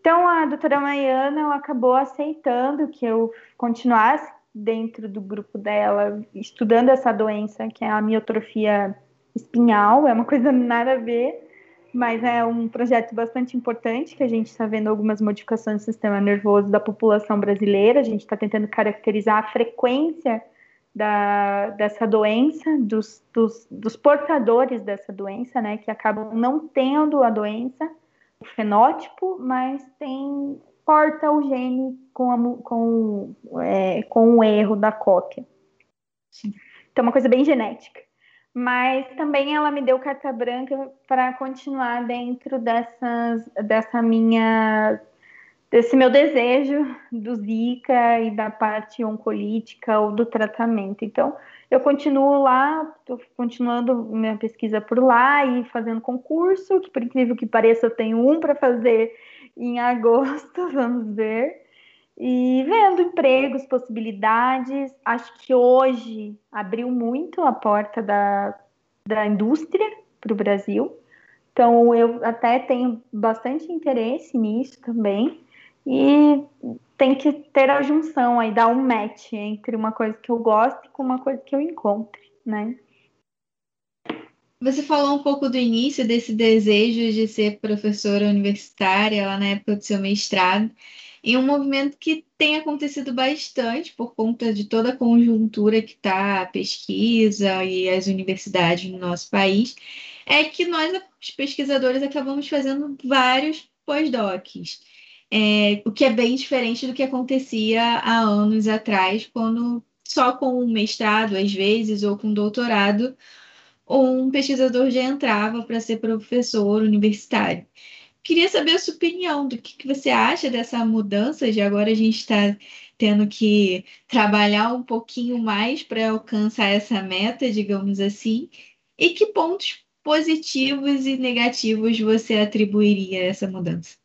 Então a doutora Maiana acabou aceitando que eu continuasse dentro do grupo dela, estudando essa doença que é a miotrofia espinhal, é uma coisa nada a ver mas é um projeto bastante importante que a gente está vendo algumas modificações no sistema nervoso da população brasileira. A gente está tentando caracterizar a frequência da, dessa doença, dos, dos, dos, portadores dessa doença, né, que acabam não tendo a doença, o fenótipo, mas tem porta o gene com, a, com, é, com o erro da cópia. Então, é uma coisa bem genética mas também ela me deu carta branca para continuar dentro dessas, dessa minha desse meu desejo do Zika e da parte oncolítica ou do tratamento. Então, eu continuo lá, estou continuando minha pesquisa por lá e fazendo concurso, que por incrível que pareça, eu tenho um para fazer em agosto, vamos ver e vendo empregos, possibilidades. Acho que hoje abriu muito a porta da, da indústria para o Brasil. Então, eu até tenho bastante interesse nisso também. E tem que ter a junção aí, dar um match entre uma coisa que eu gosto e com uma coisa que eu encontre, né? Você falou um pouco do início desse desejo de ser professora universitária lá na época do seu mestrado em um movimento que tem acontecido bastante por conta de toda a conjuntura que está a pesquisa e as universidades no nosso país, é que nós, os pesquisadores, acabamos fazendo vários pós-docs. É, o que é bem diferente do que acontecia há anos atrás, quando só com um mestrado, às vezes, ou com doutorado, um pesquisador já entrava para ser professor universitário. Queria saber a sua opinião, do que, que você acha dessa mudança de agora a gente está tendo que trabalhar um pouquinho mais para alcançar essa meta, digamos assim, e que pontos positivos e negativos você atribuiria a essa mudança?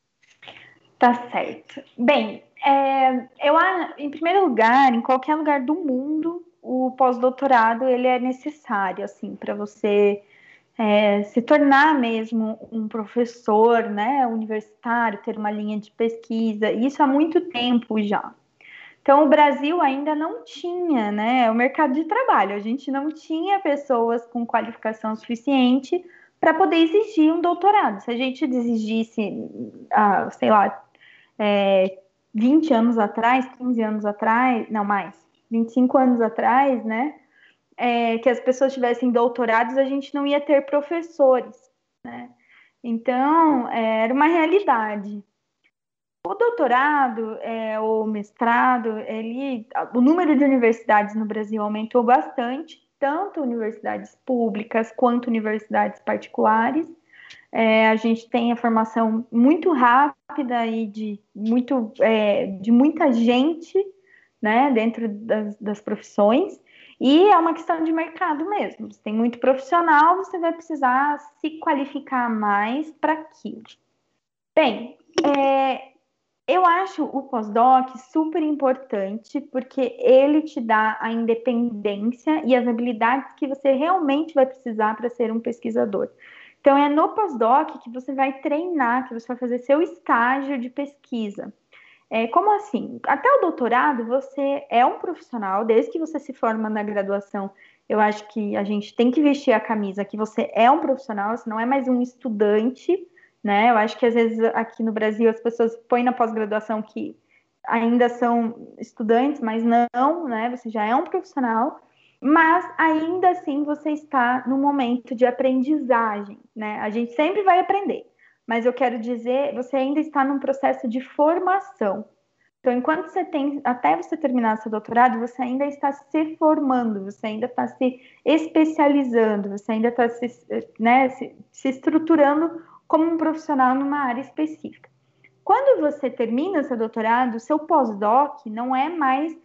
Tá certo. Bem, é, eu, em primeiro lugar, em qualquer lugar do mundo, o pós-doutorado ele é necessário, assim, para você é, se tornar mesmo um professor né, universitário, ter uma linha de pesquisa, isso há muito tempo já. Então, o Brasil ainda não tinha né, o mercado de trabalho, a gente não tinha pessoas com qualificação suficiente para poder exigir um doutorado. Se a gente exigisse, ah, sei lá, é, 20 anos atrás, 15 anos atrás, não mais, 25 anos atrás, né? é, que as pessoas tivessem doutorados, a gente não ia ter professores, né? Então, é, era uma realidade. O doutorado, é, o mestrado, ele, o número de universidades no Brasil aumentou bastante, tanto universidades públicas quanto universidades particulares. É, a gente tem a formação muito rápida e de, muito, é, de muita gente né, dentro das, das profissões. E é uma questão de mercado mesmo. Você tem muito profissional, você vai precisar se qualificar mais para aquilo. Bem, é, eu acho o pós-doc super importante porque ele te dá a independência e as habilidades que você realmente vai precisar para ser um pesquisador. Então, é no pós-doc que você vai treinar, que você vai fazer seu estágio de pesquisa. É, como assim? Até o doutorado, você é um profissional, desde que você se forma na graduação, eu acho que a gente tem que vestir a camisa que você é um profissional, você não é mais um estudante, né? Eu acho que às vezes aqui no Brasil as pessoas põem na pós-graduação que ainda são estudantes, mas não, né? Você já é um profissional. mas ainda assim você está no momento de aprendizagem, né? A gente sempre vai aprender, mas eu quero dizer, você ainda está num processo de formação. Então, enquanto você tem, até você terminar seu doutorado, você ainda está se formando, você ainda está se especializando, você ainda está se, né, se, se estruturando como um profissional numa área específica. Quando você termina seu doutorado, seu pós-doc não é mais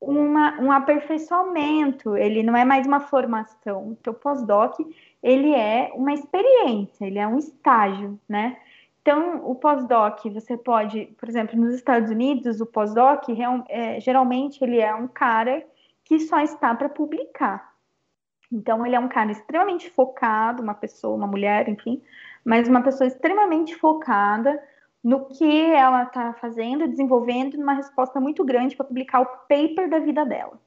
uma, um aperfeiçoamento, ele não é mais uma formação. O seu pós-doc, ele é uma experiência, ele é um estágio, né? Então, o pós-doc, você pode, por exemplo, nos Estados Unidos, o pós-doc, é, geralmente, ele é um cara que só está para publicar. Então, ele é um cara extremamente focado, uma pessoa, uma mulher, enfim, mas uma pessoa extremamente focada no que ela está fazendo, desenvolvendo, uma resposta muito grande para publicar o paper da vida dela.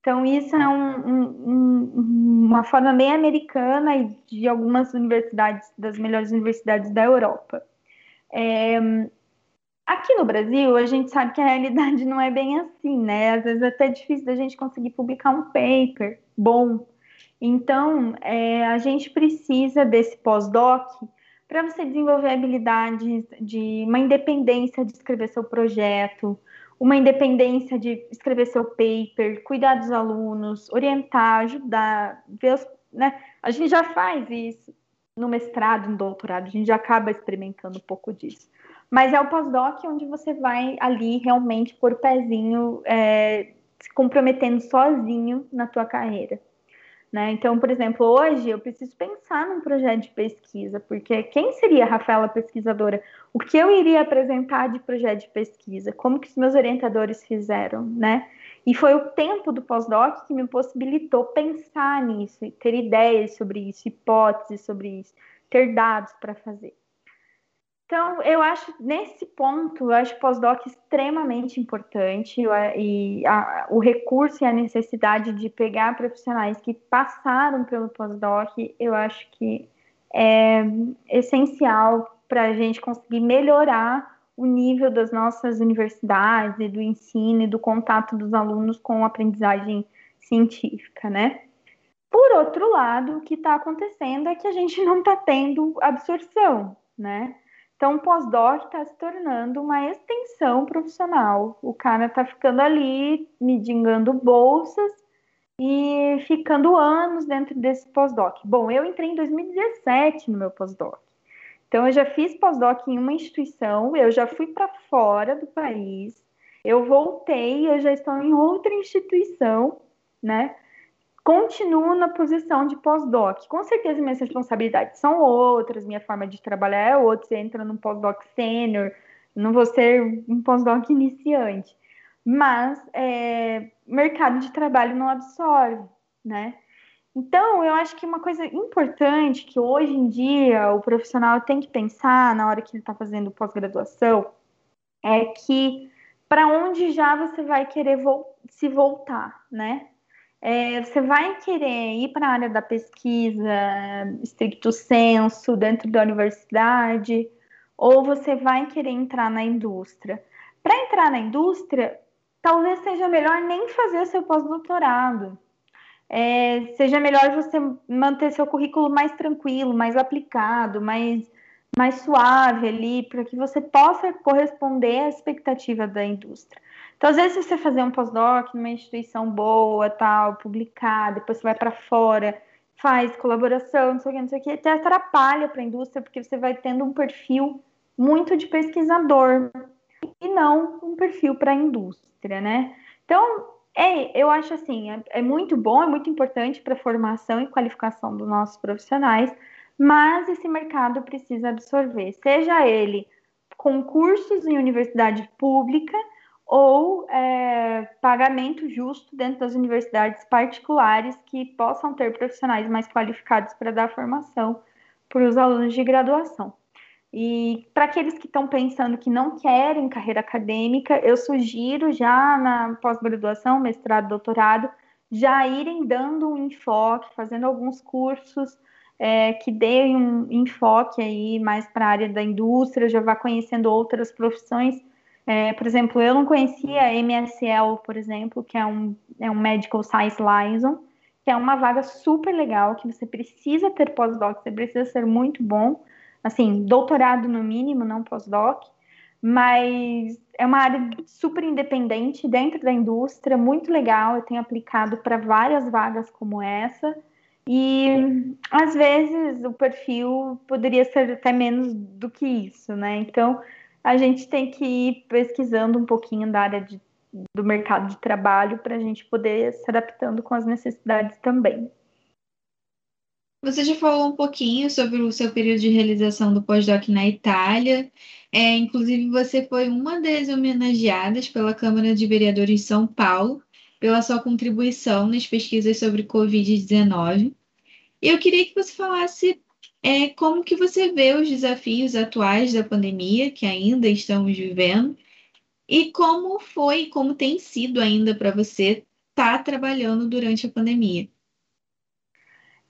Então, isso é um, um, uma forma bem americana e de algumas universidades, das melhores universidades da Europa. É, aqui no Brasil, a gente sabe que a realidade não é bem assim, né? Às vezes é até difícil da gente conseguir publicar um paper bom. Então, é, a gente precisa desse pós-doc para você desenvolver habilidades de uma independência de escrever seu projeto, uma independência de escrever seu paper, cuidar dos alunos, orientar, ajudar, ver os, né? A gente já faz isso no mestrado, no doutorado, a gente já acaba experimentando um pouco disso. Mas é o pós-doc onde você vai ali realmente por pezinho, é, se comprometendo sozinho na tua carreira. Né? Então, por exemplo, hoje eu preciso pensar num projeto de pesquisa, porque quem seria a Rafaela pesquisadora? O que eu iria apresentar de projeto de pesquisa? Como que os meus orientadores fizeram, né? E foi o tempo do pós-doc que me possibilitou pensar nisso, ter ideias sobre isso, hipóteses sobre isso, ter dados para fazer. Então, eu acho, nesse ponto, eu acho pós-doc extremamente importante e a, o recurso e a necessidade de pegar profissionais que passaram pelo pós-doc, eu acho que é essencial para a gente conseguir melhorar o nível das nossas universidades e do ensino e do contato dos alunos com a aprendizagem científica, né? Por outro lado, o que está acontecendo é que a gente não está tendo absorção, né? Então, o pós-doc está se tornando uma extensão profissional. O cara está ficando ali, medingando bolsas e ficando anos dentro desse pós-doc. Bom, eu entrei em 2017 no meu pós-doc. Então, eu já fiz pós-doc em uma instituição, eu já fui para fora do país, eu voltei, eu já estou em outra instituição, né? Continuo na posição de pós-doc. Com certeza minhas responsabilidades são outras, minha forma de trabalhar é outra. Você entra num pós-doc sênior, não vou ser um pós-doc iniciante. Mas é, mercado de trabalho não absorve, né? Então, eu acho que uma coisa importante que hoje em dia o profissional tem que pensar na hora que ele está fazendo pós-graduação é que para onde já você vai querer vo se voltar, né? É, você vai querer ir para a área da pesquisa, estricto senso, dentro da universidade, ou você vai querer entrar na indústria? Para entrar na indústria, talvez seja melhor nem fazer seu pós-doutorado. É, seja melhor você manter seu currículo mais tranquilo, mais aplicado, mais, mais suave ali, para que você possa corresponder à expectativa da indústria. Então, às vezes, você fazer um pós-doc numa instituição boa, tal, publicar, depois você vai para fora, faz colaboração, não sei o que, não sei o que, até atrapalha para a indústria, porque você vai tendo um perfil muito de pesquisador e não um perfil para a indústria, né? Então, é, eu acho assim, é, é muito bom, é muito importante para a formação e qualificação dos nossos profissionais, mas esse mercado precisa absorver, seja ele concursos em universidade pública, ou é, pagamento justo dentro das universidades particulares que possam ter profissionais mais qualificados para dar formação para os alunos de graduação. E para aqueles que estão pensando que não querem carreira acadêmica, eu sugiro já na pós-graduação, mestrado, doutorado, já irem dando um enfoque, fazendo alguns cursos é, que deem um enfoque aí mais para a área da indústria, já vá conhecendo outras profissões é, por exemplo, eu não conhecia MSL, por exemplo, que é um, é um Medical Science Liaison, que é uma vaga super legal, que você precisa ter pós-doc, você precisa ser muito bom, assim, doutorado no mínimo, não pós-doc, mas é uma área super independente dentro da indústria, muito legal. Eu tenho aplicado para várias vagas como essa. E às vezes o perfil poderia ser até menos do que isso, né? Então a gente tem que ir pesquisando um pouquinho da área de, do mercado de trabalho para a gente poder se adaptando com as necessidades também. Você já falou um pouquinho sobre o seu período de realização do pós-doc na Itália. É, inclusive, você foi uma das homenageadas pela Câmara de Vereadores de São Paulo pela sua contribuição nas pesquisas sobre Covid-19. Eu queria que você falasse é, como que você vê os desafios atuais da pandemia que ainda estamos vivendo e como foi, como tem sido ainda para você estar tá trabalhando durante a pandemia.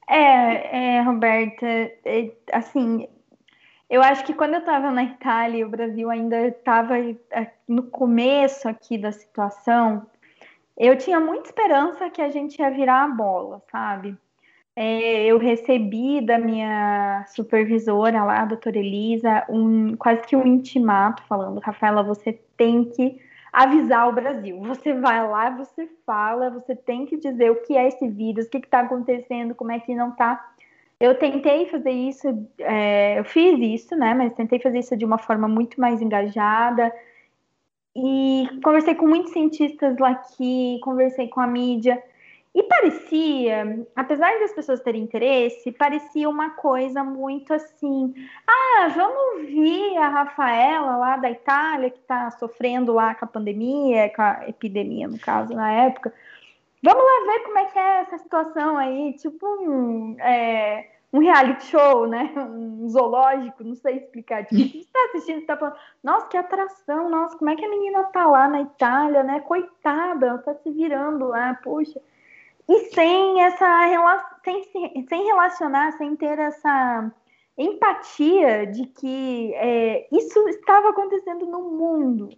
É, é Roberta, é, assim, eu acho que quando eu estava na Itália, o Brasil ainda estava é, no começo aqui da situação, eu tinha muita esperança que a gente ia virar a bola, sabe? É, eu recebi da minha supervisora lá, a doutora Elisa, um, quase que um intimato falando, Rafaela, você tem que avisar o Brasil. Você vai lá, você fala, você tem que dizer o que é esse vírus, o que está acontecendo, como é que não está. Eu tentei fazer isso, é, eu fiz isso, né? Mas tentei fazer isso de uma forma muito mais engajada. E conversei com muitos cientistas lá aqui, conversei com a mídia. E parecia, apesar das pessoas terem interesse, parecia uma coisa muito assim: ah, vamos ouvir a Rafaela lá da Itália, que está sofrendo lá com a pandemia, com a epidemia, no caso, na época. Vamos lá ver como é que é essa situação aí, tipo um, é, um reality show, né? Um zoológico, não sei explicar. Tipo, você está assistindo, está falando, nossa, que atração, nossa, como é que a menina tá lá na Itália, né? Coitada, ela tá se virando lá, poxa e sem essa sem, sem relacionar, sem ter essa empatia de que é, isso estava acontecendo no mundo.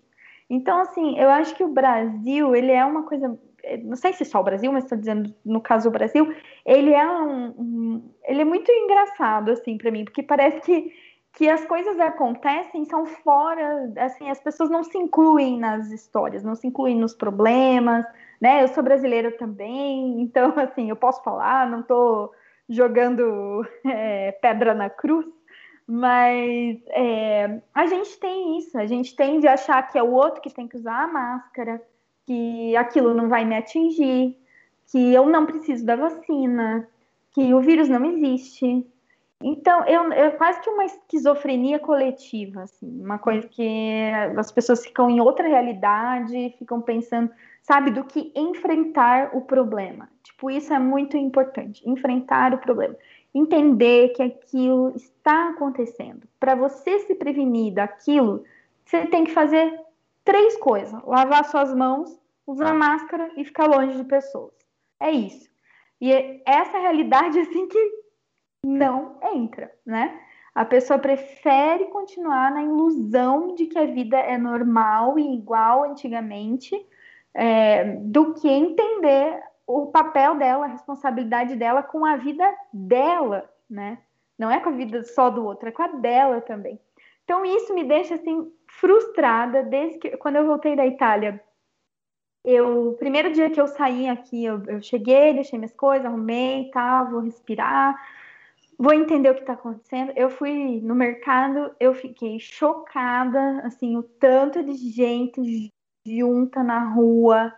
Então, assim, eu acho que o Brasil, ele é uma coisa, é, não sei se só o Brasil, mas estou dizendo no caso do Brasil, ele é um, um ele é muito engraçado assim para mim, porque parece que que as coisas acontecem são fora, assim, as pessoas não se incluem nas histórias, não se incluem nos problemas, né? Eu sou brasileira também, então, assim, eu posso falar, não estou jogando é, pedra na cruz, mas é, a gente tem isso, a gente tende a achar que é o outro que tem que usar a máscara, que aquilo não vai me atingir, que eu não preciso da vacina, que o vírus não existe. Então, eu, eu quase que uma esquizofrenia coletiva, assim, uma coisa que as pessoas ficam em outra realidade, ficam pensando sabe, do que enfrentar o problema. Tipo, isso é muito importante, enfrentar o problema. Entender que aquilo está acontecendo. Para você se prevenir daquilo, você tem que fazer três coisas: lavar suas mãos, usar máscara e ficar longe de pessoas. É isso. E é essa realidade assim que não entra, né? A pessoa prefere continuar na ilusão de que a vida é normal e igual antigamente é, do que entender o papel dela, a responsabilidade dela com a vida dela, né? Não é com a vida só do outro, é com a dela também. Então isso me deixa assim frustrada desde que quando eu voltei da Itália. Eu, primeiro dia que eu saí aqui, eu, eu cheguei, deixei minhas coisas, arrumei, tá, vou respirar, vou entender o que está acontecendo. Eu fui no mercado, eu fiquei chocada, assim, o tanto de gente junta na rua.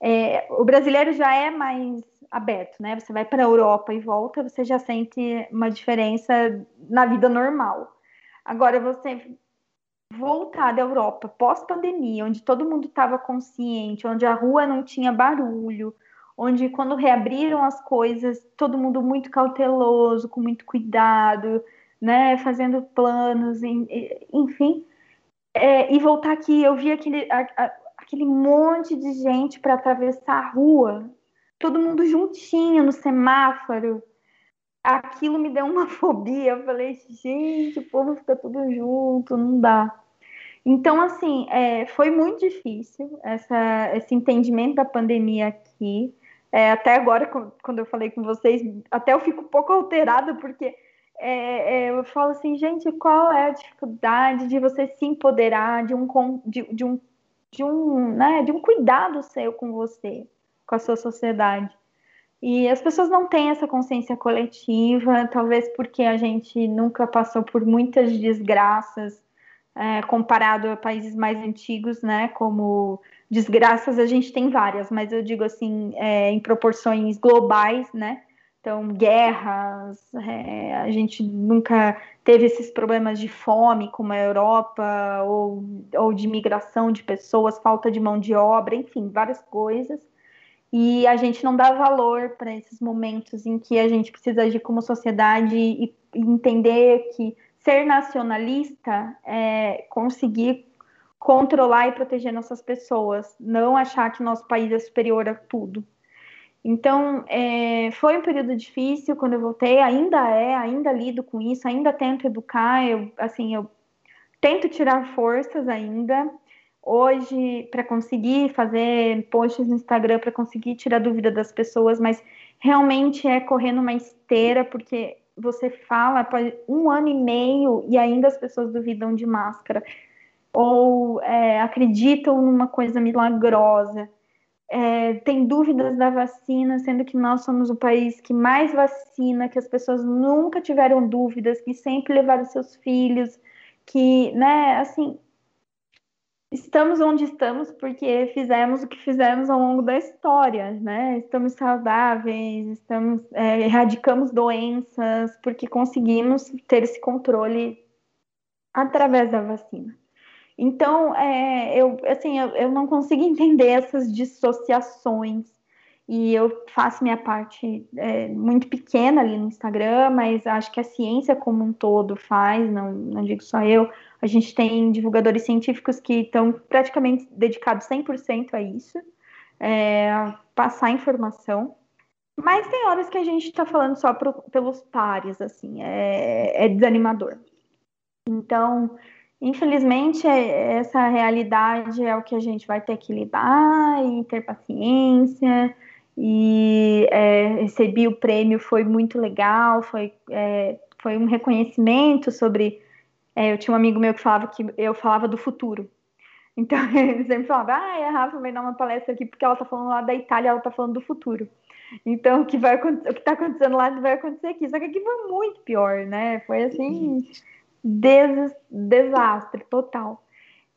É, o brasileiro já é mais aberto, né? Você vai para a Europa e volta, você já sente uma diferença na vida normal. Agora, você voltar da Europa pós-pandemia, onde todo mundo estava consciente, onde a rua não tinha barulho, onde quando reabriram as coisas, todo mundo muito cauteloso, com muito cuidado, né? Fazendo planos, enfim. É, e voltar aqui, eu vi aquele, a, a, aquele monte de gente para atravessar a rua, todo mundo juntinho no semáforo. Aquilo me deu uma fobia. Eu falei, gente, o povo fica tudo junto, não dá. Então, assim, é, foi muito difícil essa, esse entendimento da pandemia aqui. É, até agora, quando eu falei com vocês, até eu fico um pouco alterada, porque é, é, eu falo assim, gente, qual é a dificuldade de você se empoderar de um, de, de um, de um, né, de um cuidado seu com você, com a sua sociedade. E as pessoas não têm essa consciência coletiva, talvez porque a gente nunca passou por muitas desgraças é, comparado a países mais antigos, né? Como desgraças a gente tem várias, mas eu digo assim, é, em proporções globais, né? Então, guerras, é, a gente nunca teve esses problemas de fome como a Europa, ou, ou de migração de pessoas, falta de mão de obra, enfim, várias coisas. E a gente não dá valor para esses momentos em que a gente precisa agir como sociedade e, e entender que ser nacionalista é conseguir controlar e proteger nossas pessoas, não achar que nosso país é superior a tudo. Então, é, foi um período difícil quando eu voltei, ainda é, ainda lido com isso, ainda tento educar, eu, assim, eu tento tirar forças ainda. Hoje, para conseguir fazer posts no Instagram, para conseguir tirar dúvida das pessoas, mas realmente é correr numa esteira, porque você fala um ano e meio e ainda as pessoas duvidam de máscara ou é, acreditam numa coisa milagrosa. É, tem dúvidas da vacina, sendo que nós somos o país que mais vacina, que as pessoas nunca tiveram dúvidas, que sempre levaram seus filhos, que, né, assim, estamos onde estamos porque fizemos o que fizemos ao longo da história, né? Estamos saudáveis, estamos é, erradicamos doenças porque conseguimos ter esse controle através da vacina. Então, é, eu, assim, eu, eu não consigo entender essas dissociações e eu faço minha parte é, muito pequena ali no Instagram, mas acho que a ciência como um todo faz, não, não digo só eu, a gente tem divulgadores científicos que estão praticamente dedicados 100% a isso, é, a passar informação. Mas tem horas que a gente está falando só pro, pelos pares, assim, é, é desanimador. Então, infelizmente, é, essa realidade é o que a gente vai ter que lidar e ter paciência. E é, recebi o prêmio, foi muito legal, foi, é, foi um reconhecimento sobre é, eu tinha um amigo meu que falava que eu falava do futuro. Então, ele sempre falava, ah, a Rafa vai dar uma palestra aqui porque ela está falando lá da Itália, ela está falando do futuro. Então, o que vai o que está acontecendo lá vai acontecer aqui. Só que aqui foi muito pior, né? Foi assim, des desastre total.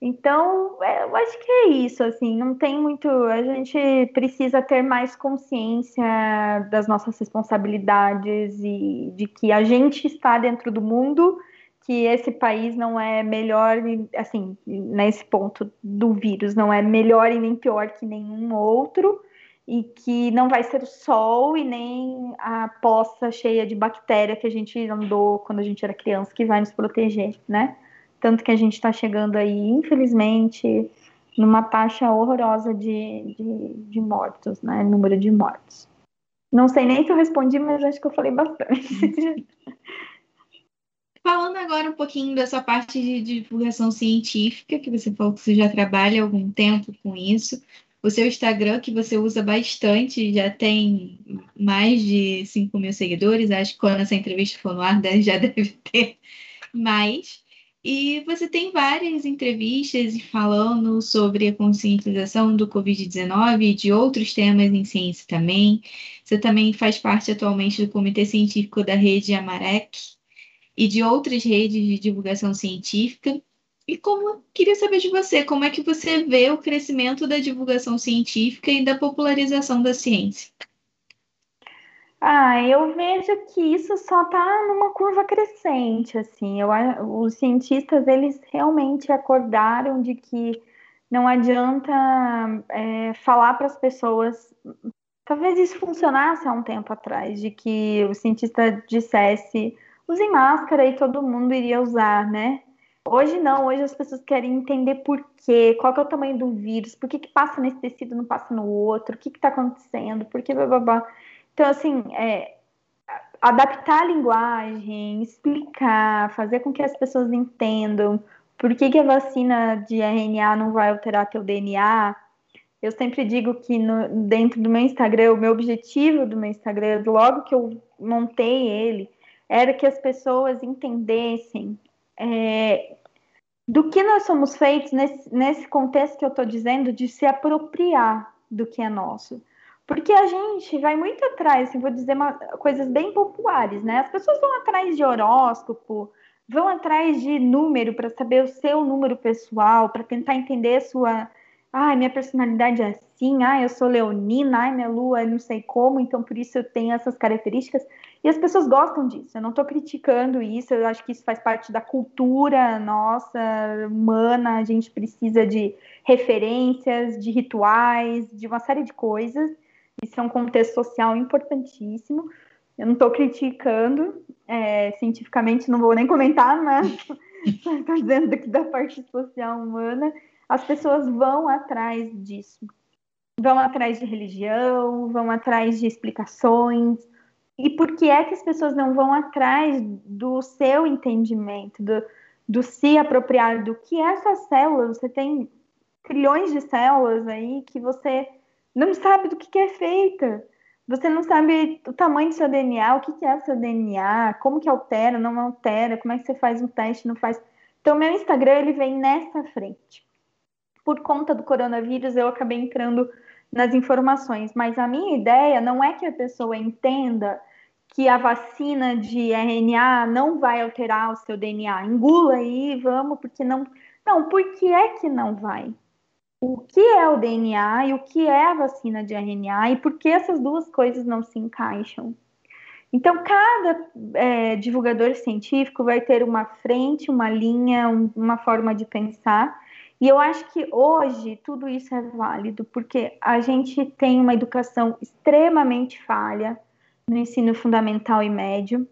Então, é, eu acho que é isso, assim, não tem muito. A gente precisa ter mais consciência das nossas responsabilidades e de que a gente está dentro do mundo que esse país não é melhor, assim, nesse ponto do vírus, não é melhor e nem pior que nenhum outro, e que não vai ser o sol e nem a poça cheia de bactéria que a gente andou quando a gente era criança que vai nos proteger, né? Tanto que a gente está chegando aí, infelizmente, numa taxa horrorosa de, de, de mortos, né? Número de mortos. Não sei nem se eu respondi, mas acho que eu falei bastante. Falando agora um pouquinho dessa parte de divulgação científica, que você falou que você já trabalha há algum tempo com isso. O seu Instagram, que você usa bastante, já tem mais de 5 mil seguidores. Acho que quando essa entrevista for no ar, já deve ter mais. E você tem várias entrevistas falando sobre a conscientização do Covid-19 e de outros temas em ciência também. Você também faz parte atualmente do Comitê Científico da Rede Amarec, e de outras redes de divulgação científica. E como queria saber de você, como é que você vê o crescimento da divulgação científica e da popularização da ciência? Ah, eu vejo que isso só está numa curva crescente, assim. Eu, os cientistas eles realmente acordaram de que não adianta é, falar para as pessoas. Talvez isso funcionasse há um tempo atrás, de que o cientista dissesse usem máscara e todo mundo iria usar, né? Hoje não, hoje as pessoas querem entender por quê, qual que é o tamanho do vírus, por que, que passa nesse tecido não passa no outro, o que está acontecendo, por que blá, blá, blá. Então, assim, é, adaptar a linguagem, explicar, fazer com que as pessoas entendam por que, que a vacina de RNA não vai alterar teu DNA, Eu sempre digo que no, dentro do meu Instagram, o meu objetivo do meu Instagram, logo que eu montei ele, era que as pessoas entendessem é, do que nós somos feitos nesse, nesse contexto que eu estou dizendo, de se apropriar do que é nosso. Porque a gente vai muito atrás, assim, vou dizer uma, coisas bem populares, né? As pessoas vão atrás de horóscopo, vão atrás de número para saber o seu número pessoal, para tentar entender a sua. Ai, minha personalidade é assim, ai, eu sou leonina, ai, minha lua, não sei como, então por isso eu tenho essas características. E as pessoas gostam disso. Eu não estou criticando isso, eu acho que isso faz parte da cultura nossa, humana. A gente precisa de referências, de rituais, de uma série de coisas. Isso é um contexto social importantíssimo. Eu não estou criticando, é, cientificamente não vou nem comentar, mas estou dizendo que da parte social humana, as pessoas vão atrás disso. Vão atrás de religião, vão atrás de explicações. E por que é que as pessoas não vão atrás do seu entendimento, do, do se apropriar do que é essa célula? Você tem trilhões de células aí que você não sabe do que, que é feita. Você não sabe o tamanho do seu DNA, o que, que é o seu DNA, como que altera, não altera, como é que você faz um teste, não faz. Então, meu Instagram, ele vem nessa frente. Por conta do coronavírus, eu acabei entrando nas informações, mas a minha ideia não é que a pessoa entenda que a vacina de RNA não vai alterar o seu DNA. Engula aí, vamos, porque não. Não, por que é que não vai? o que é o DNA e o que é a vacina de RNA e por que essas duas coisas não se encaixam. Então, cada é, divulgador científico vai ter uma frente, uma linha, um, uma forma de pensar. E eu acho que hoje tudo isso é válido, porque a gente tem uma educação extremamente falha no ensino fundamental e médio,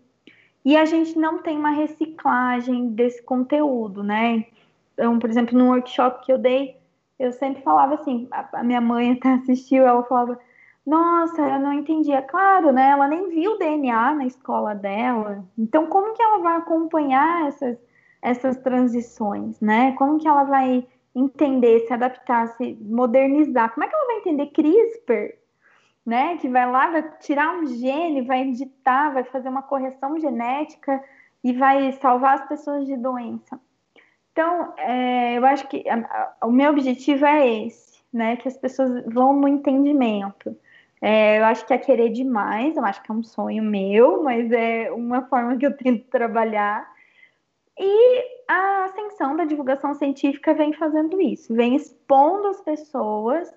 e a gente não tem uma reciclagem desse conteúdo, né? Então, por exemplo, no workshop que eu dei, eu sempre falava assim, a, minha mãe até assistiu, ela falava, nossa, eu não entendia. Claro, né? Ela nem viu o DNA na escola dela. Então, como que ela vai acompanhar essas, essas transições, né? Como que ela vai entender, se adaptar, se modernizar? Como é que ela vai entender CRISPR, né? Que vai lá, vai tirar um gene, vai editar, vai fazer uma correção genética e vai salvar as pessoas de doença. Então, é, eu acho que a, a, o meu objetivo é esse, né? Que as pessoas vão no entendimento. É, eu acho que é querer demais, eu acho que é um sonho meu, mas é uma forma que eu tento trabalhar. E a ascensão da divulgação científica vem fazendo isso, vem expondo as pessoas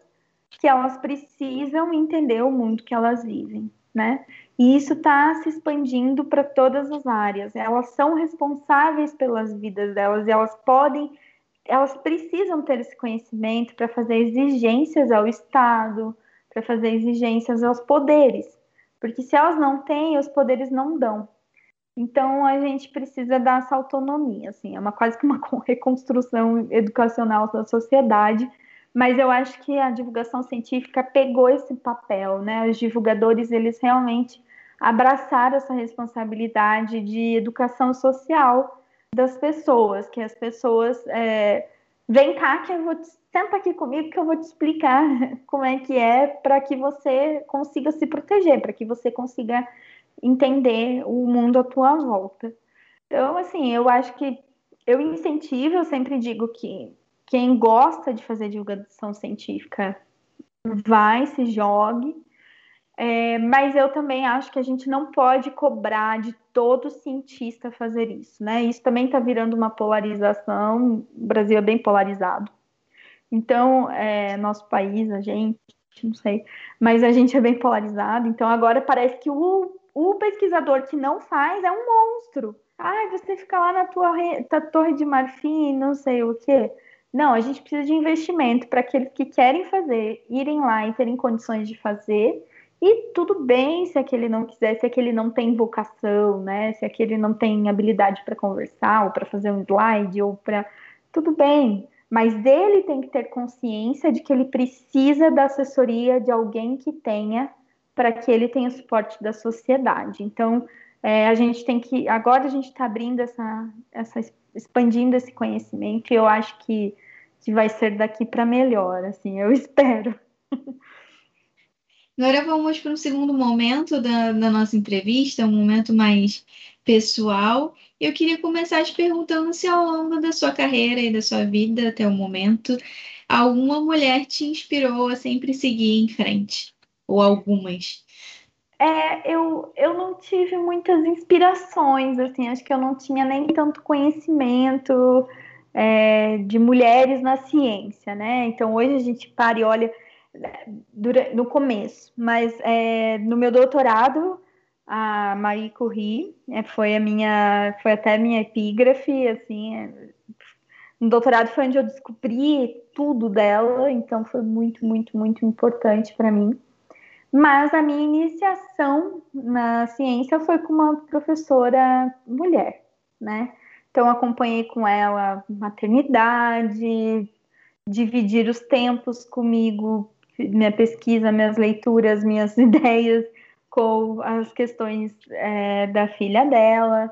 que elas precisam entender o mundo que elas vivem, né? E isso está se expandindo para todas as áreas. Elas são responsáveis pelas vidas delas e elas podem, elas precisam ter esse conhecimento para fazer exigências ao Estado, para fazer exigências aos poderes. Porque se elas não têm, os poderes não dão. Então a gente precisa dar essa autonomia, assim, é uma quase que uma reconstrução educacional da sociedade mas eu acho que a divulgação científica pegou esse papel, né? Os divulgadores, eles realmente abraçar essa responsabilidade de educação social das pessoas, que as pessoas é, vem cá que eu vou te, senta aqui comigo que eu vou te explicar como é que é para que você consiga se proteger, para que você consiga entender o mundo à tua volta. Então, assim, eu acho que eu incentivo, eu sempre digo que quem gosta de fazer divulgação científica vai, se jogue, é, mas eu também acho que a gente não pode cobrar de todo cientista fazer isso, né? Isso também está virando uma polarização. O Brasil é bem polarizado. Então, é, nosso país, a gente, não sei, mas a gente é bem polarizado. Então, agora parece que o, o pesquisador que não faz é um monstro. Ai, você fica lá na tua na torre de marfim, não sei o quê. Não, a gente precisa de investimento para aqueles que querem fazer, irem lá e terem condições de fazer e tudo bem se aquele não quiser, se aquele não tem vocação, né? Se aquele não tem habilidade para conversar, ou para fazer um slide, ou para. Tudo bem. Mas ele tem que ter consciência de que ele precisa da assessoria de alguém que tenha, para que ele tenha suporte da sociedade. Então, é, a gente tem que. Agora a gente está abrindo essa, essa. Expandindo esse conhecimento, e eu acho que que vai ser daqui para melhor, assim, eu espero. Agora vamos para um segundo momento da, da nossa entrevista, um momento mais pessoal. Eu queria começar te perguntando se ao longo da sua carreira e da sua vida até o momento, alguma mulher te inspirou a sempre seguir em frente? Ou algumas? É, eu, eu não tive muitas inspirações, assim, acho que eu não tinha nem tanto conhecimento é, de mulheres na ciência, né? Então hoje a gente para e olha no começo, mas é, no meu doutorado a Marie Curie é, foi a minha, foi até minha epígrafe, assim, é, no doutorado foi onde eu descobri tudo dela, então foi muito, muito, muito importante para mim. Mas a minha iniciação na ciência foi com uma professora mulher, né? Então acompanhei com ela maternidade, dividir os tempos comigo, minha pesquisa, minhas leituras, minhas ideias com as questões é, da filha dela.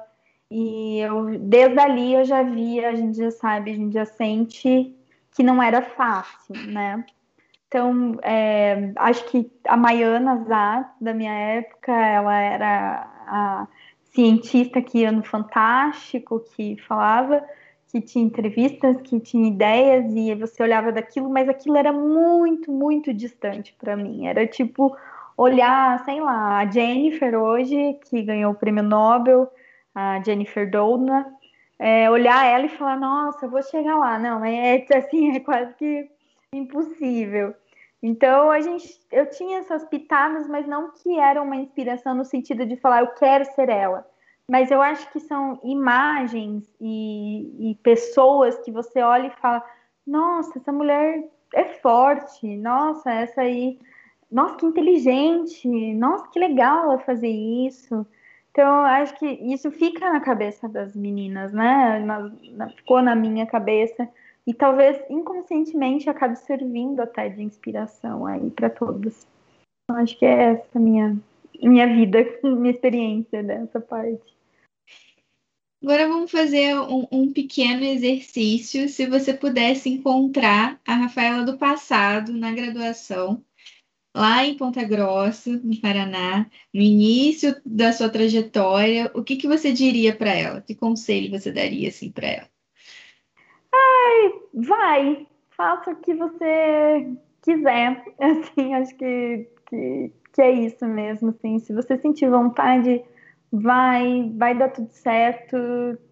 E eu, desde ali eu já via, a gente já sabe, a gente já sente que não era fácil, né? Então, é, acho que a Maiana Zá, da minha época, ela era a cientista que ia no Fantástico, que falava, que tinha entrevistas, que tinha ideias, e você olhava daquilo, mas aquilo era muito, muito distante para mim. Era tipo olhar, sei lá, a Jennifer hoje, que ganhou o prêmio Nobel, a Jennifer Doudna, é, olhar ela e falar, nossa, eu vou chegar lá. Não, é assim, é quase que impossível. Então a gente, eu tinha essas pitadas, mas não que era uma inspiração no sentido de falar, eu quero ser ela. Mas eu acho que são imagens e, e pessoas que você olha e fala, nossa, essa mulher é forte, nossa, essa aí nossa, que inteligente, nossa, que legal ela fazer isso. Então, acho que isso fica na cabeça das meninas, né? Na, na, ficou na minha cabeça e talvez inconscientemente acabe servindo até de inspiração aí para todos. Então, acho que é essa minha minha vida, minha experiência dessa parte. Agora vamos fazer um, um, pequeno exercício. Se você pudesse encontrar a Rafaela do passado na graduação, lá em Ponta Grossa, no Paraná, no início da sua trajetória, o que, que você diria para ela? Que conselho você daria assim para ela? Ai, vai, faça o que você quiser. Assim, acho que, que, que é isso mesmo. Assim, se você sentir vontade, vai, vai dar tudo certo.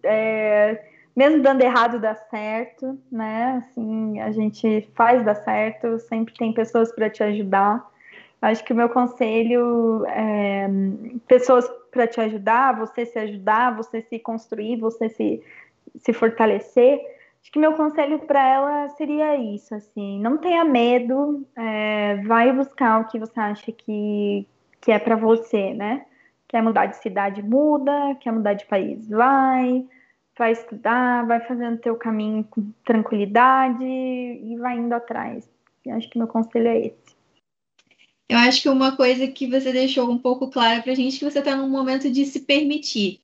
É, mesmo dando errado, dá certo, né? Assim, a gente faz dar certo, sempre tem pessoas para te ajudar. Acho que o meu conselho é pessoas para te ajudar, você se ajudar, você se construir, você se, se fortalecer. Acho que meu conselho para ela seria isso, assim, não tenha medo, é, vai buscar o que você acha que, que é para você, né? Quer mudar de cidade, muda, quer mudar de país, vai, vai estudar, vai fazendo teu caminho com tranquilidade e vai indo atrás. Acho que meu conselho é esse. Eu acho que uma coisa que você deixou um pouco clara para a gente é que você está num momento de se permitir,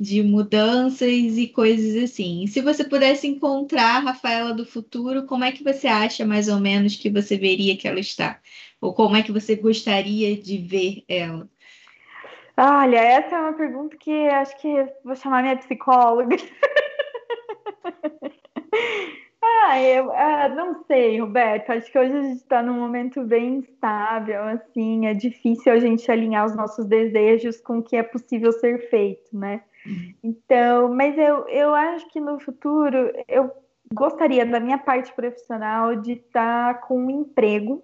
de mudanças e coisas assim. Se você pudesse encontrar a Rafaela do futuro, como é que você acha mais ou menos que você veria que ela está? Ou como é que você gostaria de ver ela? Olha, essa é uma pergunta que acho que vou chamar minha psicóloga. Ah, eu ah, não sei, Roberto. Acho que hoje a gente está num momento bem instável, assim, é difícil a gente alinhar os nossos desejos com o que é possível ser feito, né? Então, mas eu, eu acho que no futuro eu gostaria, da minha parte profissional, de estar tá com um emprego.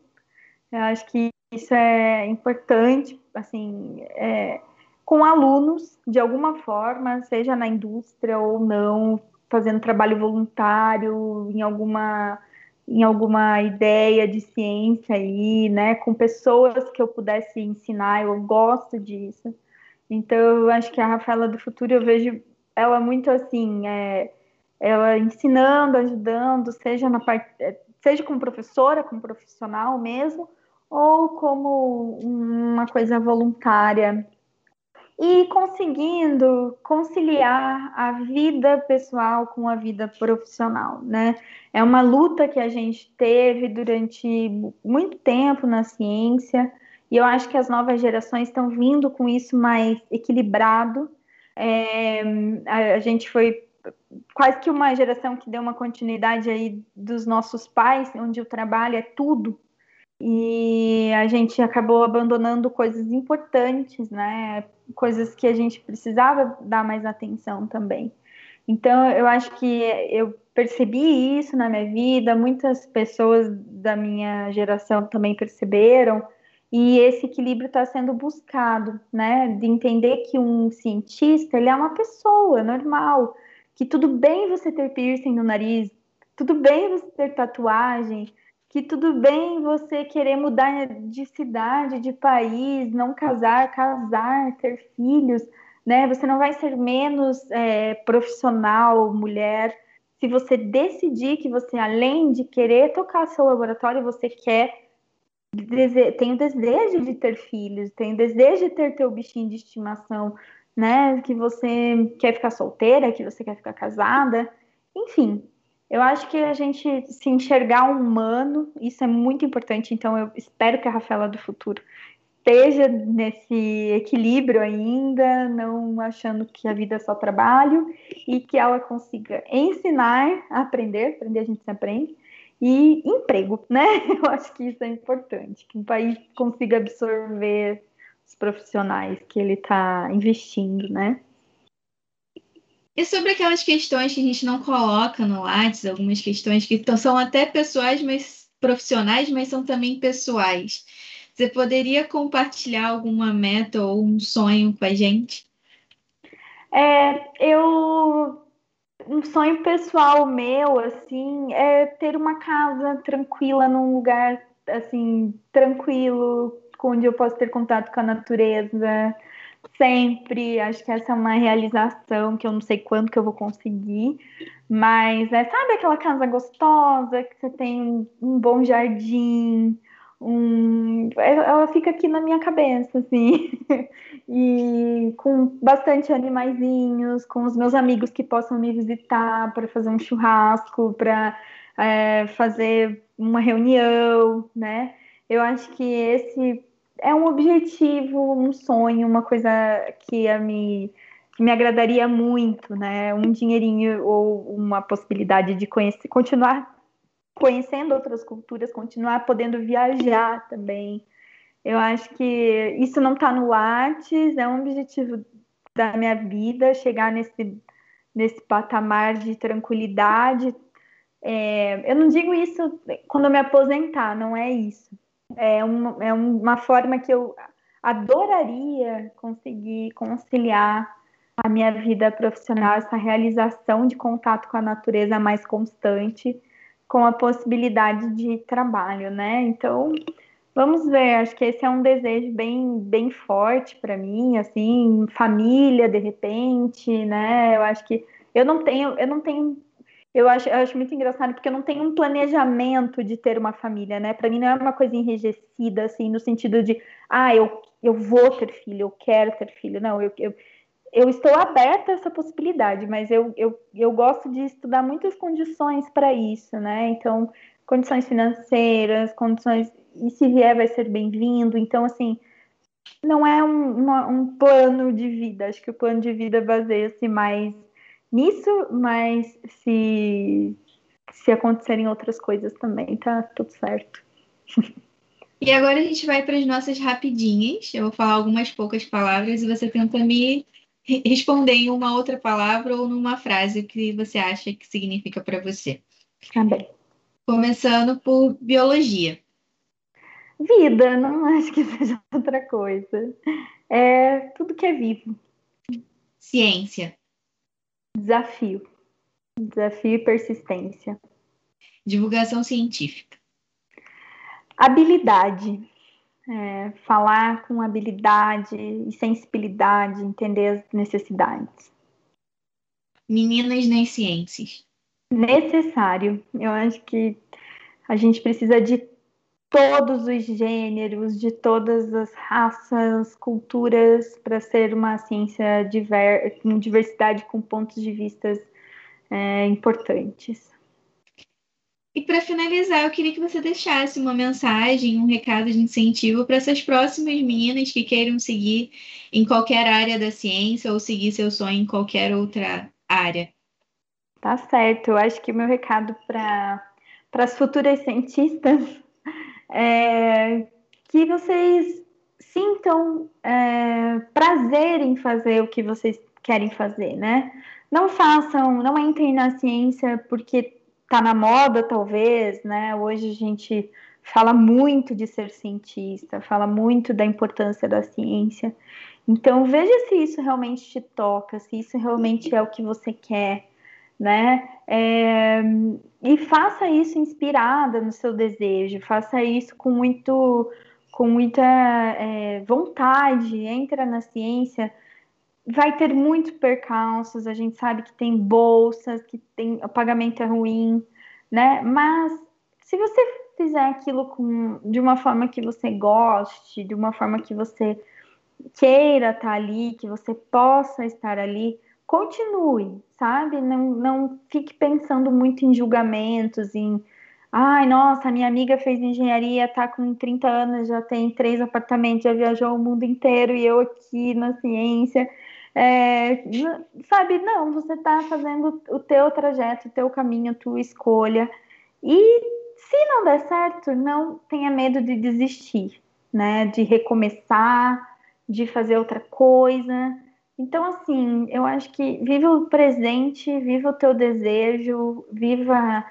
Eu acho que isso é importante, assim, é, com alunos, de alguma forma, seja na indústria ou não, fazendo trabalho voluntário em alguma em alguma ideia de ciência aí, né, com pessoas que eu pudesse ensinar, eu gosto disso. Então, eu acho que a Rafaela do futuro eu vejo ela muito assim, é, ela ensinando, ajudando, seja na parte, é, seja como professora, como profissional mesmo, ou como uma coisa voluntária e conseguindo conciliar a vida pessoal com a vida profissional, né? É uma luta que a gente teve durante muito tempo na ciência, e eu acho que as novas gerações estão vindo com isso mais equilibrado. É, a, a gente foi quase que uma geração que deu uma continuidade aí dos nossos pais, onde o trabalho é tudo, e a gente acabou abandonando coisas importantes, né? Coisas que a gente precisava dar mais atenção também. Então, eu acho que eu percebi isso na minha vida, muitas pessoas da minha geração também perceberam, e esse equilíbrio está sendo buscado, né? De entender que um cientista, ele é uma pessoa normal, que tudo bem você ter piercing no nariz, tudo bem você ter tatuagem, que tudo bem você querer mudar de cidade, de país, não casar, casar, ter filhos, né? Você não vai ser menos é, profissional, mulher, se você decidir que você, além de querer tocar seu laboratório, você quer tem o desejo de ter filhos, tem o desejo de ter teu bichinho de estimação, né? Que você quer ficar solteira, que você quer ficar casada, enfim, eu acho que a gente se enxergar humano, isso é muito importante. Então, eu espero que a Rafaela do futuro esteja nesse equilíbrio ainda, não achando que a vida é só trabalho e que ela consiga ensinar aprender, aprender a gente se aprende, e emprego, né? Eu acho que isso é importante, que o país consiga absorver os profissionais que ele está investindo, né? E sobre aquelas questões que a gente não coloca no Lattes, algumas questões que são até pessoais, mas profissionais, mas são também pessoais. Você poderia compartilhar alguma meta ou um sonho com a gente? É, eu um sonho pessoal meu assim é ter uma casa tranquila num lugar assim tranquilo onde eu posso ter contato com a natureza sempre. Acho que essa é uma realização que eu não sei quando que eu vou conseguir, mas é, sabe aquela casa gostosa que você tem um bom jardim, um, ela fica aqui na minha cabeça, assim, e com bastante animaizinhos, com os meus amigos que possam me visitar para fazer um churrasco, para é, fazer uma reunião, né? Eu acho que esse é um objetivo, um sonho, uma coisa que a me, que me agradaria muito, né? Um dinheirinho ou uma possibilidade de conhecer, continuar conhecendo outras culturas, continuar podendo viajar também. Eu acho que isso não está no Lattes, é um objetivo da minha vida, chegar nesse, nesse patamar de tranquilidade. É, eu não digo isso quando eu me aposentar, não é isso é uma, é uma forma que eu adoraria conseguir conciliar a minha vida profissional, essa realização de contato com a natureza mais constante, com a possibilidade de trabalho, né? Então, vamos ver, acho que esse é um desejo bem, bem forte para mim, assim, família, de repente, né? Eu acho que eu não tenho, eu não tenho eu acho, eu acho muito engraçado porque eu não tenho um planejamento de ter uma família, né? Para mim não é uma coisa enrijecida, assim, no sentido de, ah, eu, eu vou ter filho, eu quero ter filho. Não, eu, eu, eu estou aberta a essa possibilidade, mas eu, eu, eu gosto de estudar muitas condições para isso, né? Então, condições financeiras, condições. E se vier, vai ser bem-vindo. Então, assim, não é um, uma, um plano de vida. Acho que o plano de vida baseia-se mais nisso, mas se, se acontecerem outras coisas também, tá tudo certo. E agora a gente vai para as nossas rapidinhas. Eu vou falar algumas poucas palavras e você tenta me responder em uma outra palavra ou numa frase que você acha que significa para você. Tá bem. Começando por biologia. Vida, não acho que seja outra coisa. É tudo que é vivo. Ciência. Desafio. Desafio e persistência. Divulgação científica. Habilidade. É, falar com habilidade e sensibilidade, entender as necessidades. Meninas nas ciências. Necessário. Eu acho que a gente precisa de todos os gêneros, de todas as raças, culturas, para ser uma ciência diver, com diversidade, com pontos de vistas é, importantes. E para finalizar, eu queria que você deixasse uma mensagem, um recado de incentivo para essas próximas meninas que queiram seguir em qualquer área da ciência ou seguir seu sonho em qualquer outra área. Tá certo. Eu acho que o meu recado para as futuras cientistas é, que vocês sintam é, prazer em fazer o que vocês querem fazer, né? Não façam, não entrem na ciência porque tá na moda, talvez, né? Hoje a gente fala muito de ser cientista, fala muito da importância da ciência. Então veja se isso realmente te toca, se isso realmente é o que você quer, né? É, e faça isso inspirada no seu desejo, faça isso com muito com muita é, vontade, entra na ciência, vai ter muitos percalços, a gente sabe que tem bolsas, que tem o pagamento é ruim, né? Mas se você fizer aquilo com, de uma forma que você goste, de uma forma que você queira estar ali, que você possa estar ali, continue, sabe? Não, não fique pensando muito em julgamentos, em ai, nossa, minha amiga fez engenharia, tá com 30 anos, já tem três apartamentos, já viajou o mundo inteiro e eu aqui na ciência. É, sabe, não, você está fazendo o teu trajeto, o teu caminho, a tua escolha. E se não der certo, não tenha medo de desistir, né? De recomeçar, de fazer outra coisa. Então, assim, eu acho que viva o presente, viva o teu desejo, viva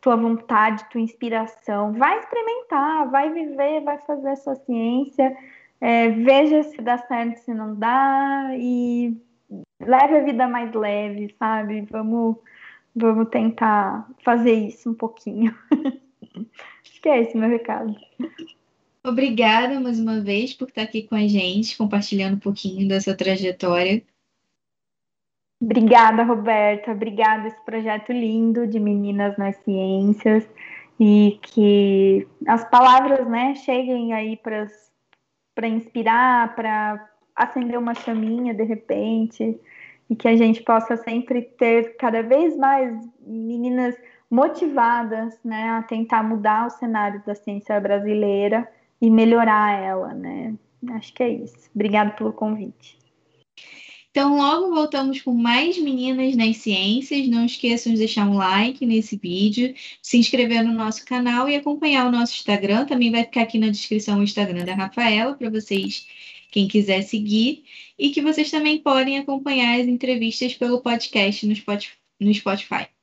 tua vontade, tua inspiração. Vai experimentar, vai viver, vai fazer a sua ciência, é, veja se dá certo, se não dá, e leve a vida mais leve, sabe? Vamos, vamos tentar fazer isso um pouquinho. Acho que é esse meu recado. Obrigada mais uma vez por estar aqui com a gente, compartilhando um pouquinho da sua trajetória. Obrigada, Roberta. Obrigada esse projeto lindo de Meninas nas Ciências e que as palavras, né, cheguem aí para inspirar, para acender uma chaminha de repente e que a gente possa sempre ter cada vez mais meninas motivadas, né, a tentar mudar o cenário da ciência brasileira e melhorar ela, né? Acho que é isso. Obrigada pelo convite. Então, logo voltamos com mais meninas nas ciências. Não esqueçam de deixar um like nesse vídeo, se inscrever no nosso canal e acompanhar o nosso Instagram. Também vai ficar aqui na descrição o Instagram da Rafaela para vocês, quem quiser seguir. E que vocês também podem acompanhar as entrevistas pelo podcast no Spotify.